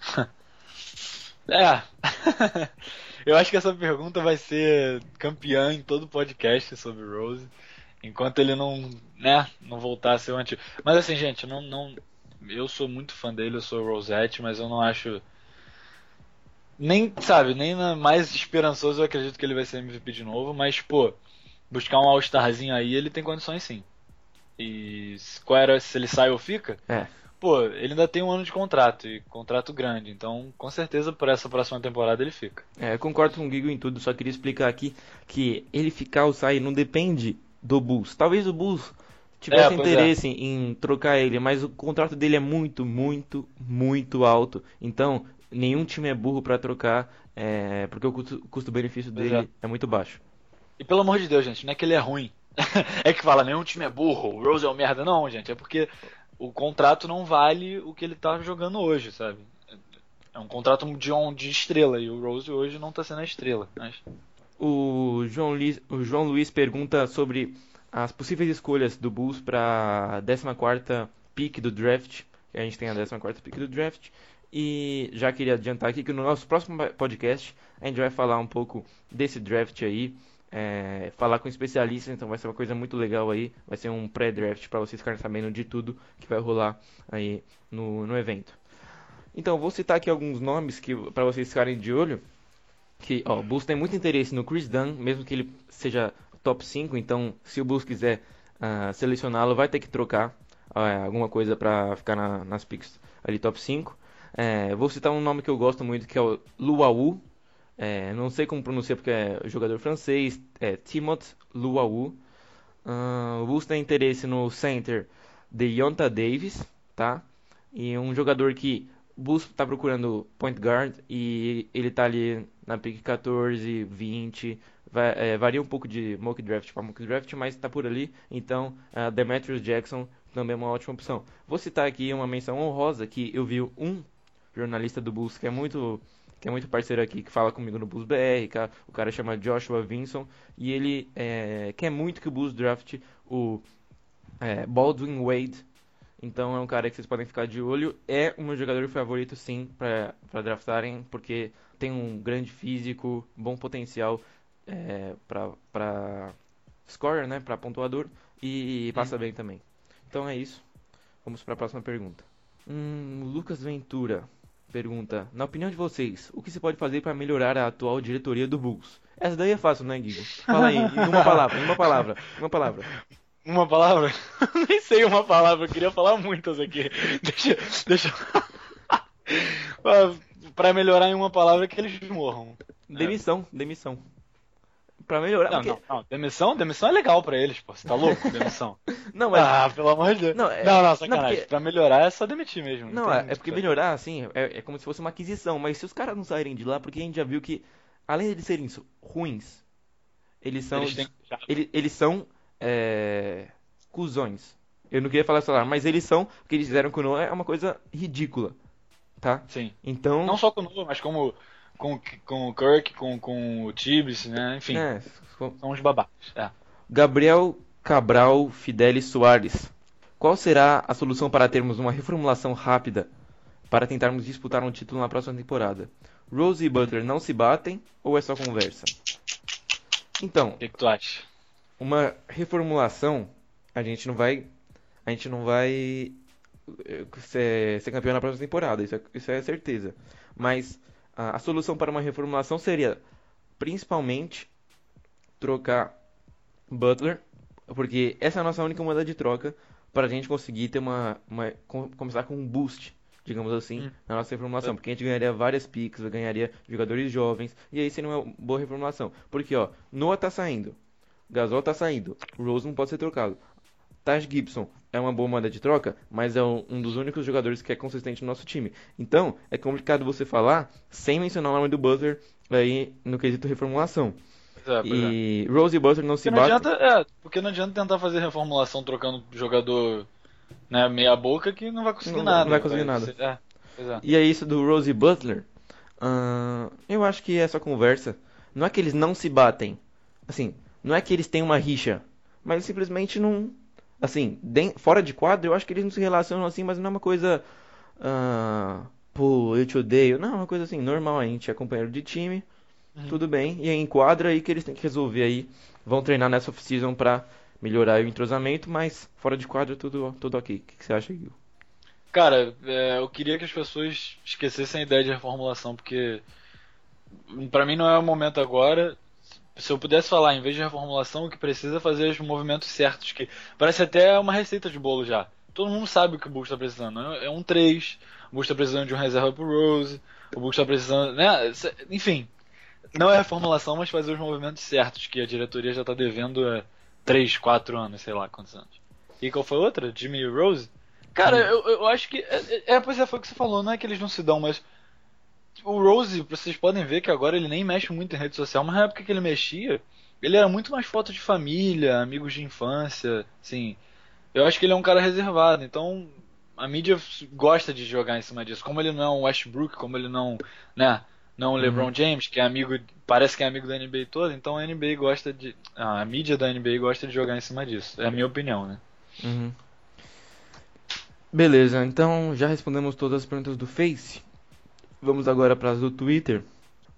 É. Eu acho que essa pergunta vai ser campeã em todo podcast sobre o Rose, enquanto ele não, né, não voltar a ser o antigo. Mas assim, gente, não, não, eu sou muito fã dele, eu sou o Rosette, mas eu não acho nem, sabe, nem mais esperançoso eu acredito que ele vai ser MVP de novo, mas pô, buscar um All-Starzinho aí, ele tem condições sim. E se- qual era se ele sai ou fica? É. Pô, ele ainda tem um ano de contrato, e contrato grande, então com certeza por essa próxima temporada ele fica. É, eu concordo com o Guigo em tudo, só queria explicar aqui que ele ficar ou sair não depende do Bulls. Talvez o Bulls tivesse É, é. interesse em trocar ele, mas o contrato dele é muito, muito, muito alto. Então, nenhum time é burro pra trocar, é, porque o custo- custo-benefício Pois dele é muito baixo. E pelo amor de Deus, gente, não é que ele é ruim. é que fala, nenhum time é burro, o Rose é um merda. Não, gente, é porque o contrato não vale o que ele tá jogando hoje, sabe? É um contrato de, um, de estrela e o Rose hoje não tá sendo a estrela. Mas... O João, Luiz, o João Luiz pergunta sobre as possíveis escolhas do Bulls para a 14 pick do draft. A gente tem a 14 pick do draft. E já queria adiantar aqui que no nosso próximo podcast a gente vai falar um pouco desse draft aí. É, falar com especialistas, então vai ser uma coisa muito legal aí. Vai ser um pré-draft para vocês ficarem sabendo de tudo que vai rolar aí no, no evento. Então, vou citar aqui alguns nomes que para vocês ficarem de olho. Que, ó, o Bulls tem muito interesse no Chris Dunn, mesmo que ele seja top 5, então se o Bulls quiser uh, selecioná-lo, vai ter que trocar uh, alguma coisa para ficar na, nas picks ali top 5. É, vou citar um nome que eu gosto muito, que é o Luau. É, não sei como pronunciar porque é jogador francês, é Timoth Luau. Uh, o Bulls tem interesse no center de Yonta Davis, tá? E um jogador que Bulls está procurando point guard e ele está ali na pick 14, 20, vai, é, varia um pouco de mock draft para mock draft, mas está por ali. Então, uh, Demetrius Jackson também é uma ótima opção. Vou citar aqui uma menção honrosa que eu vi um jornalista do Bulls que é muito que é muito parceiro aqui, que fala comigo no Bulls BR, o cara chama Joshua Vinson, e ele é, quer muito que o Bulls draft o é, Baldwin Wade, então é um cara que vocês podem ficar de olho, é o meu jogador favorito sim para draftarem, porque tem um grande físico, bom potencial é, para scorer, né, para pontuador, e passa hum. bem também. Então é isso, vamos para a próxima pergunta. Hum, Lucas Ventura pergunta: Na opinião de vocês, o que se pode fazer para melhorar a atual diretoria do Bulls? Essa daí é fácil, né, Guigo? Fala aí, em uma palavra, em uma palavra, uma palavra. Uma palavra? Nem sei uma palavra, eu queria falar muitas aqui. Deixa. deixa... para melhorar em uma palavra que eles morram. Demissão, é. demissão. Pra melhorar. Não, porque... não, não, demissão, demissão é legal pra eles, pô. Você tá louco? Demissão. não, mas... Ah, pelo amor de Deus. Não, é... não, não, sacanagem. Não, porque... Pra melhorar é só demitir mesmo. Não, é, é porque melhorar, assim, é, é, como se fosse uma aquisição. Mas se os caras não saírem de lá, porque a gente já viu que, além de serem ruins, eles são. Eles, têm... eles, eles são. É... Cusões. Eu não queria falar palavra, mas eles são. O que eles fizeram com o Noah é uma coisa ridícula. Tá? Sim. Então. Não só com o Noah, mas como com, com o Kirk, com, com o Tibbs, né? Enfim. É, são os babacas. É. Gabriel Cabral Fidelis Soares. Qual será a solução para termos uma reformulação rápida para tentarmos disputar um título na próxima temporada? Rose e Butler não se batem ou é só conversa? Então, o que, que, tu acha? Uma reformulação, a gente não vai, a gente não vai eh, ser, ser campeão na próxima temporada, isso é, isso é certeza. Mas a, a solução para uma reformulação seria principalmente trocar Butler, porque essa é a nossa única moeda de troca para a gente conseguir ter uma, uma começar com um boost, digamos assim, hum. na nossa reformulação, porque a gente ganharia várias picks, ganharia jogadores jovens, e aí seria uma boa reformulação. Porque ó, Noah tá saindo, Gasol tá saindo, Rose não pode ser trocado. Taj Gibson é uma boa moeda de troca, mas é um, dos únicos jogadores que é consistente no nosso time. Então, é complicado você falar sem mencionar o nome do Butler aí no quesito reformulação. É, e é. Rose e Butler não se porque batem. Não adianta, é, porque não adianta tentar fazer reformulação trocando jogador né, meia boca que não vai conseguir não, nada. Não vai conseguir nada. É, é. E é isso do Rose e Butler. Uh, eu acho que essa conversa não é que eles não se batem. Assim, não é que eles têm uma rixa, mas simplesmente não assim, fora de quadro, eu acho que eles não se relacionam assim, mas não é uma coisa. Uh, pô, eu te odeio. Não, é uma coisa assim, normal. A gente é companheiro de time, uhum. tudo bem. E aí em quadra aí que eles têm que resolver aí. Vão treinar nessa off-season pra melhorar o entrosamento, mas fora de quadro tudo, tudo ok. O que, que você acha, Gil? Cara, é, eu queria que as pessoas esquecessem a ideia de reformulação, porque para mim não é o momento agora se eu pudesse falar, em vez de reformulação, o que precisa é fazer os movimentos certos, que parece até uma receita de bolo já. Todo mundo sabe o que o Bulls está precisando. É um 3, o Bulls está precisando de um reserva pro Rose, o Bulls está precisando. Né? Enfim, não é reformulação, mas fazer os movimentos certos, que a diretoria já está devendo há 3, 4 anos, sei lá quantos anos. E qual foi a outra? Jimmy Rose? Cara, eu, eu acho que. É, é, é, pois é, foi o que você falou, não é que eles não se dão, mas o Rose, vocês podem ver que agora ele nem mexe muito em rede social, mas na época que ele mexia, ele era muito mais foto de família, amigos de infância, assim. Eu acho que ele é um cara reservado, então a mídia gosta de jogar em cima disso. Como ele não é um Westbrook, como ele não, né, não é um LeBron James, que é amigo, parece que é amigo da NBA toda, então a NBA gosta de, a mídia da NBA gosta de jogar em cima disso. É a minha opinião, né? Uhum. Beleza, então já respondemos todas as perguntas do Face. Vamos agora para as do Twitter.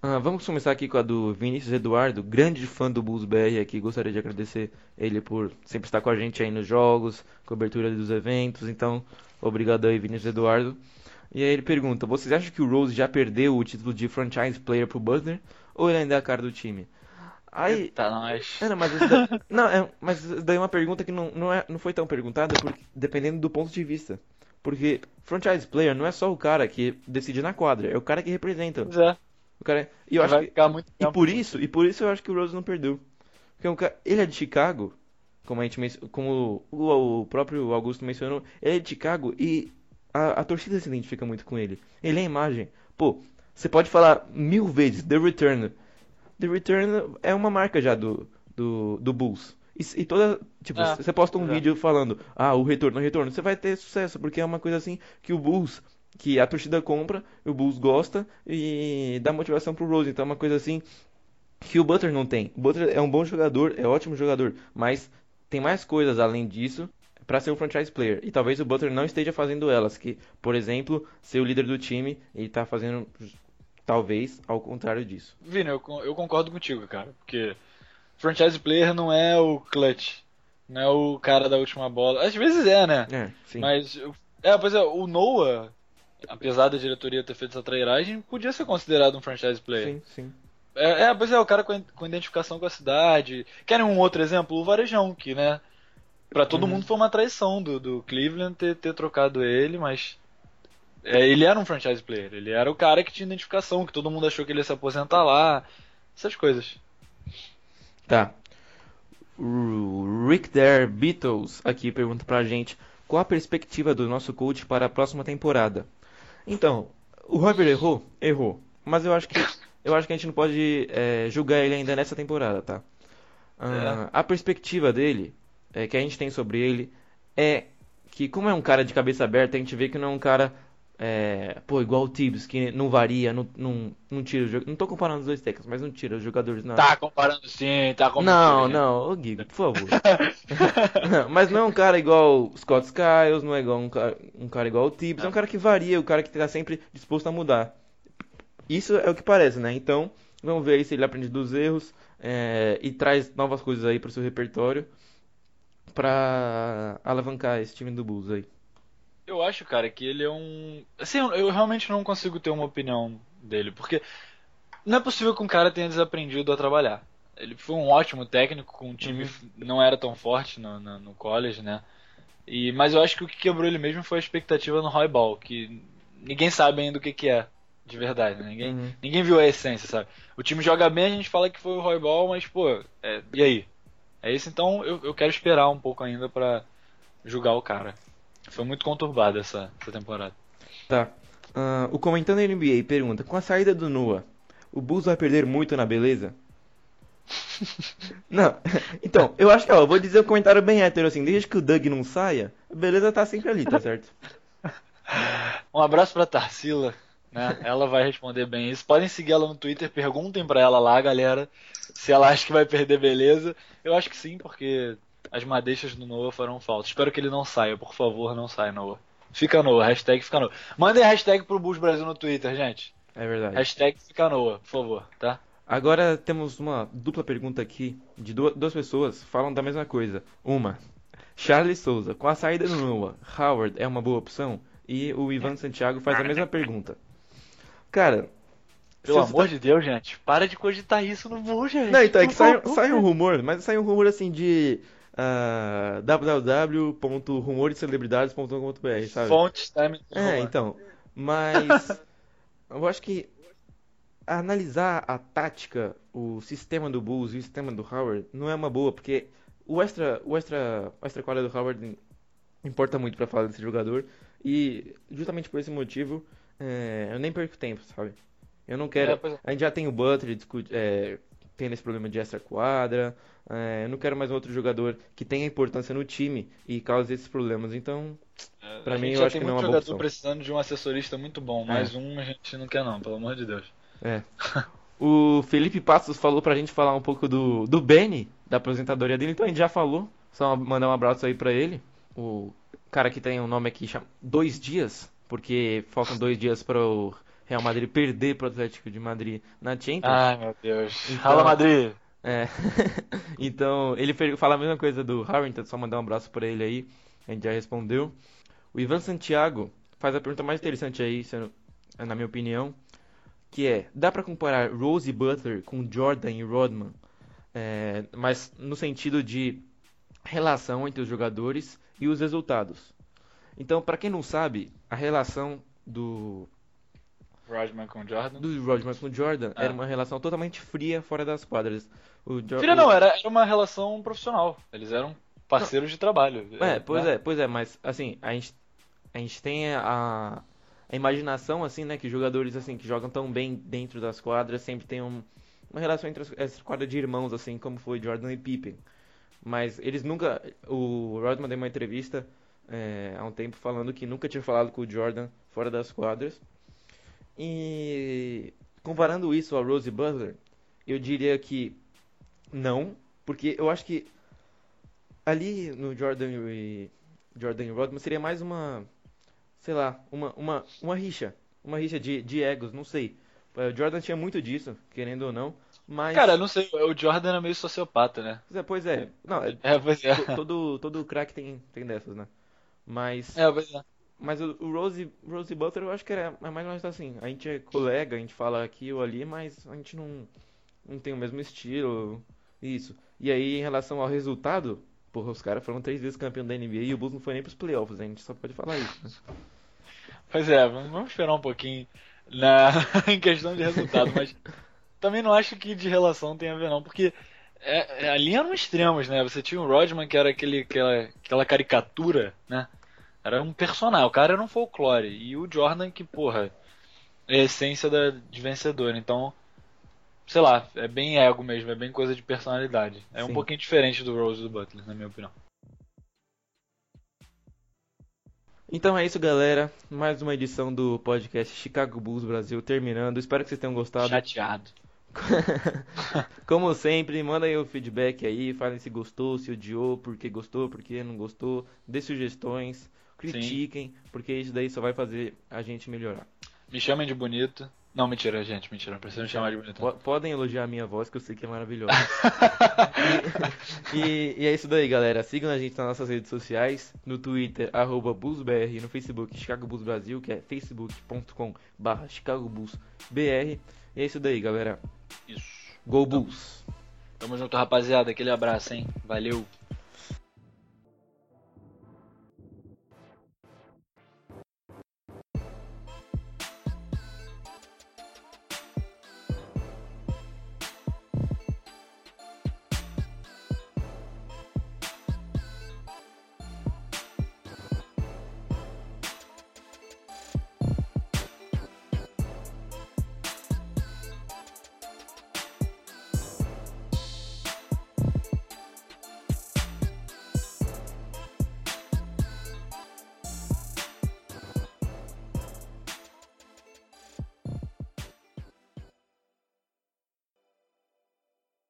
Ah, vamos começar aqui com a do Vinícius Eduardo, grande fã do Bulls BR aqui. Gostaria de agradecer ele por sempre estar com a gente aí nos jogos, cobertura dos eventos. Então, obrigado aí, Vinícius Eduardo. E aí ele pergunta: Vocês acham que o Rose já perdeu o título de franchise player pro Butler? Ou ele ainda é a cara do time? Aí. Tá, nós. É, não, mas não, é, mas daí é uma pergunta que não, não, é, não foi tão perguntada, porque, dependendo do ponto de vista. Porque franchise player não é só o cara que decide na quadra, é o cara que representa. Pois é. O cara, e eu acho que, muito e por isso, e por isso eu acho que o Rose não perdeu. Porque cara, ele é de Chicago, como a gente como o, o próprio Augusto mencionou, ele é de Chicago e a, a torcida se identifica muito com ele. Ele é a imagem. Pô, você pode falar mil vezes The Return. The Return é uma marca já do, do, do Bulls. E, e toda, tipo, É, você posta um vídeo falando, ah, o retorno, o retorno, você vai ter sucesso, porque é uma coisa assim que o Bulls, que a torcida compra, o Bulls gosta e dá motivação pro Rose. Então é uma coisa assim que o Butler não tem. O Butler é um bom jogador, é um ótimo jogador, mas tem mais coisas além disso para ser um franchise player. E talvez o Butler não esteja fazendo elas, que, por exemplo, ser o líder do time e tá fazendo talvez ao contrário disso. Vini, eu, eu concordo contigo, cara. Porque franchise player não é o clutch. Não é o cara da última bola. Às vezes é, né? É, sim. Mas. É, pois é, o Noah, apesar da diretoria ter feito essa trairagem, podia ser considerado um franchise player. Sim, sim. É, é, pois é, o cara com, com identificação com a cidade. Querem um outro exemplo? O Varejão, que, né? Pra todo Uhum. mundo foi uma traição do, do Cleveland ter, ter trocado ele, mas. é, ele era um franchise player. Ele era o cara que tinha identificação, que todo mundo achou que ele ia se aposentar lá. Essas coisas. Tá. O Rick Dare Beatles aqui pergunta pra gente qual a perspectiva do nosso coach para a próxima temporada. Então, o Roger errou? Errou. Mas eu acho que eu acho que a gente não pode é, julgar ele ainda nessa temporada, tá? Ah, A perspectiva dele, é, que a gente tem sobre ele, é que como é um cara de cabeça aberta, a gente vê que não é um cara é, pô, igual o Tibbs, que não varia, não, não, não tira o jogo. Não tô comparando os dois técnicos, mas não tira os jogadores na. Tá comparando sim, tá comparando. Não, não, ô Giga, por favor. Não, mas não é um cara igual o Scott Skiles, não é igual um cara, um cara igual o Tibbs, é um cara que varia, o cara que tá sempre disposto a mudar. Isso é o que parece, né? Então, vamos ver aí se ele aprende dos erros é, e traz novas coisas aí pro seu repertório pra alavancar esse time do Bulls aí. Eu acho, cara, que ele é um. Assim, eu, realmente não consigo ter uma opinião dele, porque não é possível que um cara tenha desaprendido a trabalhar. Ele foi um ótimo técnico, com um time Uhum. não era tão forte no, no, no college, né? E, mas eu acho que o que quebrou ele mesmo foi a expectativa no Roy Ball, que ninguém sabe ainda o que, que é, de verdade, né? Ninguém, Uhum. ninguém viu a essência, sabe? O time joga bem, a gente fala que foi o Roy Ball, mas, pô, é, e aí? É isso, então eu, eu quero esperar um pouco ainda pra julgar o cara. Foi muito conturbada essa, essa temporada. Tá. Ah, o comentando NBA pergunta: com a saída do Noah, o Bulls vai perder muito na beleza? Não, então, eu acho que, ó, eu vou dizer um comentário bem hétero assim: desde que o Doug não saia, a beleza tá sempre ali, tá certo? Um abraço pra Tarsila, né? Ela vai responder bem isso. Podem seguir ela no Twitter, perguntem pra ela lá, galera, se ela acha que vai perder beleza. Eu acho que sim, porque as madeixas do Noah foram faltas. Espero que ele não saia, por favor, não saia, Noah. Fica Noah, hashtag fica Noah. Mandem hashtag pro Bulls Brasil no Twitter, gente. É verdade. Hashtag fica Noah, por favor, tá? Agora temos uma dupla pergunta aqui de du- duas pessoas falam da mesma coisa. Uma, Charles Souza, com a saída do Noah, Howard é uma boa opção? E o Ivan Santiago faz a mesma pergunta. Cara, Pelo amor de Deus, gente, para de cogitar isso no Bulls, gente. Não, então é que sai um rumor, mas sai um rumor assim de ah, www.rumorescelebridades.com.br, sabe? Fontes, time. É, então. Mas eu acho que analisar a tática, o sistema do Bulls e o sistema do Howard não é uma boa, porque o extra, o extra, o extra quadra do Howard importa muito pra falar desse jogador e justamente por esse motivo é, eu nem perco tempo, sabe? Eu não quero. É, pois é. A gente já tem o Butler discute, é, tendo esse problema de extra quadra. é, eu não quero mais um outro jogador que tenha importância no time e cause esses problemas. Então, Pra a mim, eu acho que não é uma boa opção. precisando de um assessorista muito bom. Mais um a gente não quer não, pelo amor de Deus. É. O Felipe Passos falou pra gente falar um pouco do, do Benny, da aposentadoria dele, então a gente já falou. Só mandar um abraço aí pra ele. O cara que tem um nome aqui chama Dois Dias, porque faltam dois dias para o Real Madrid perder pro Atlético de Madrid na Champions. Ai, meu Deus. Então- Fala, Madrid. É. então, ele fala a mesma coisa do Harrington, só mandar um abraço pra ele aí. A gente já respondeu. O Ivan Santiago faz a pergunta mais interessante aí, na minha opinião, que é: dá pra comparar Rose Butler com Jordan e Rodman? É, mas no sentido de relação entre os jogadores e os resultados. Então, pra quem não sabe, a relação do Rodman com Jordan. do Rodman com Jordan Ah. era uma relação totalmente fria fora das quadras. O Jo- o- não, era, era uma relação profissional. Eles eram parceiros de trabalho. É, pois né? é, pois é, mas assim, a gente, a gente tem a, a imaginação, assim, né, que jogadores, assim, que jogam tão bem dentro das quadras sempre tem um- uma relação entre as, essa quadra de irmãos, assim, como foi Jordan e Pippen. Mas eles nunca, o Rodman deu uma entrevista é, há um tempo falando que nunca tinha falado com o Jordan fora das quadras. E comparando isso ao Rose Butler, eu diria que não, porque eu acho que ali no Jordan e Jordan e Rodman seria mais uma, sei lá, uma, uma, uma rixa, uma rixa de, de egos, não sei. O Jordan tinha muito disso, querendo ou não, mas Cara, eu não sei, o Jordan era meio sociopata, né? Pois é, pois é. Não, é- É, pois é. to- todo todo craque tem tem dessas, né? Mas É, pois é. Mas o, o Rose Rose Butler eu acho que era é mais ou menos assim. A gente é colega, a gente fala aqui ou ali, mas a gente não não tem o mesmo estilo, isso. E aí em relação ao resultado, porra, os caras foram três vezes campeão da NBA e o Bulls não foi nem pros playoffs, a gente só pode falar isso. né? Pois é, vamos esperar um pouquinho na, em questão de resultado, mas também não acho que de relação tem a ver não, porque é, é, ali eram extremos, né? Você tinha o Rodman que era aquele, aquela, aquela caricatura, né? Era um personagem, o cara era um folclore, e o Jordan que, porra, é a essência da, de vencedor, então, sei lá, é bem ego mesmo, é bem coisa de personalidade. É um Sim. pouquinho diferente do Rose e do Butler, na minha opinião. Então é isso, galera. Mais uma edição do podcast Chicago Bulls Brasil terminando. Espero que vocês tenham gostado. Chateado. Como sempre, manda aí o feedback aí, falem se gostou, se odiou, por que gostou, por que não gostou, dê sugestões, critiquem, porque isso daí só vai fazer a gente melhorar. Me chamem de bonito. Não, mentira, gente, mentira, não precisa me chamar de bonito. podem elogiar a minha voz, que eu sei que é maravilhosa. E, e é isso daí, galera. Sigam a gente nas nossas redes sociais, no Twitter, arroba BullsBR, no Facebook, Chicago Bulls Brasil, que é facebook.com barra Chicago Bulls BR. E é isso daí, galera. Isso. Go Bulls! Tamo junto, rapaziada. Aquele abraço, hein? Valeu.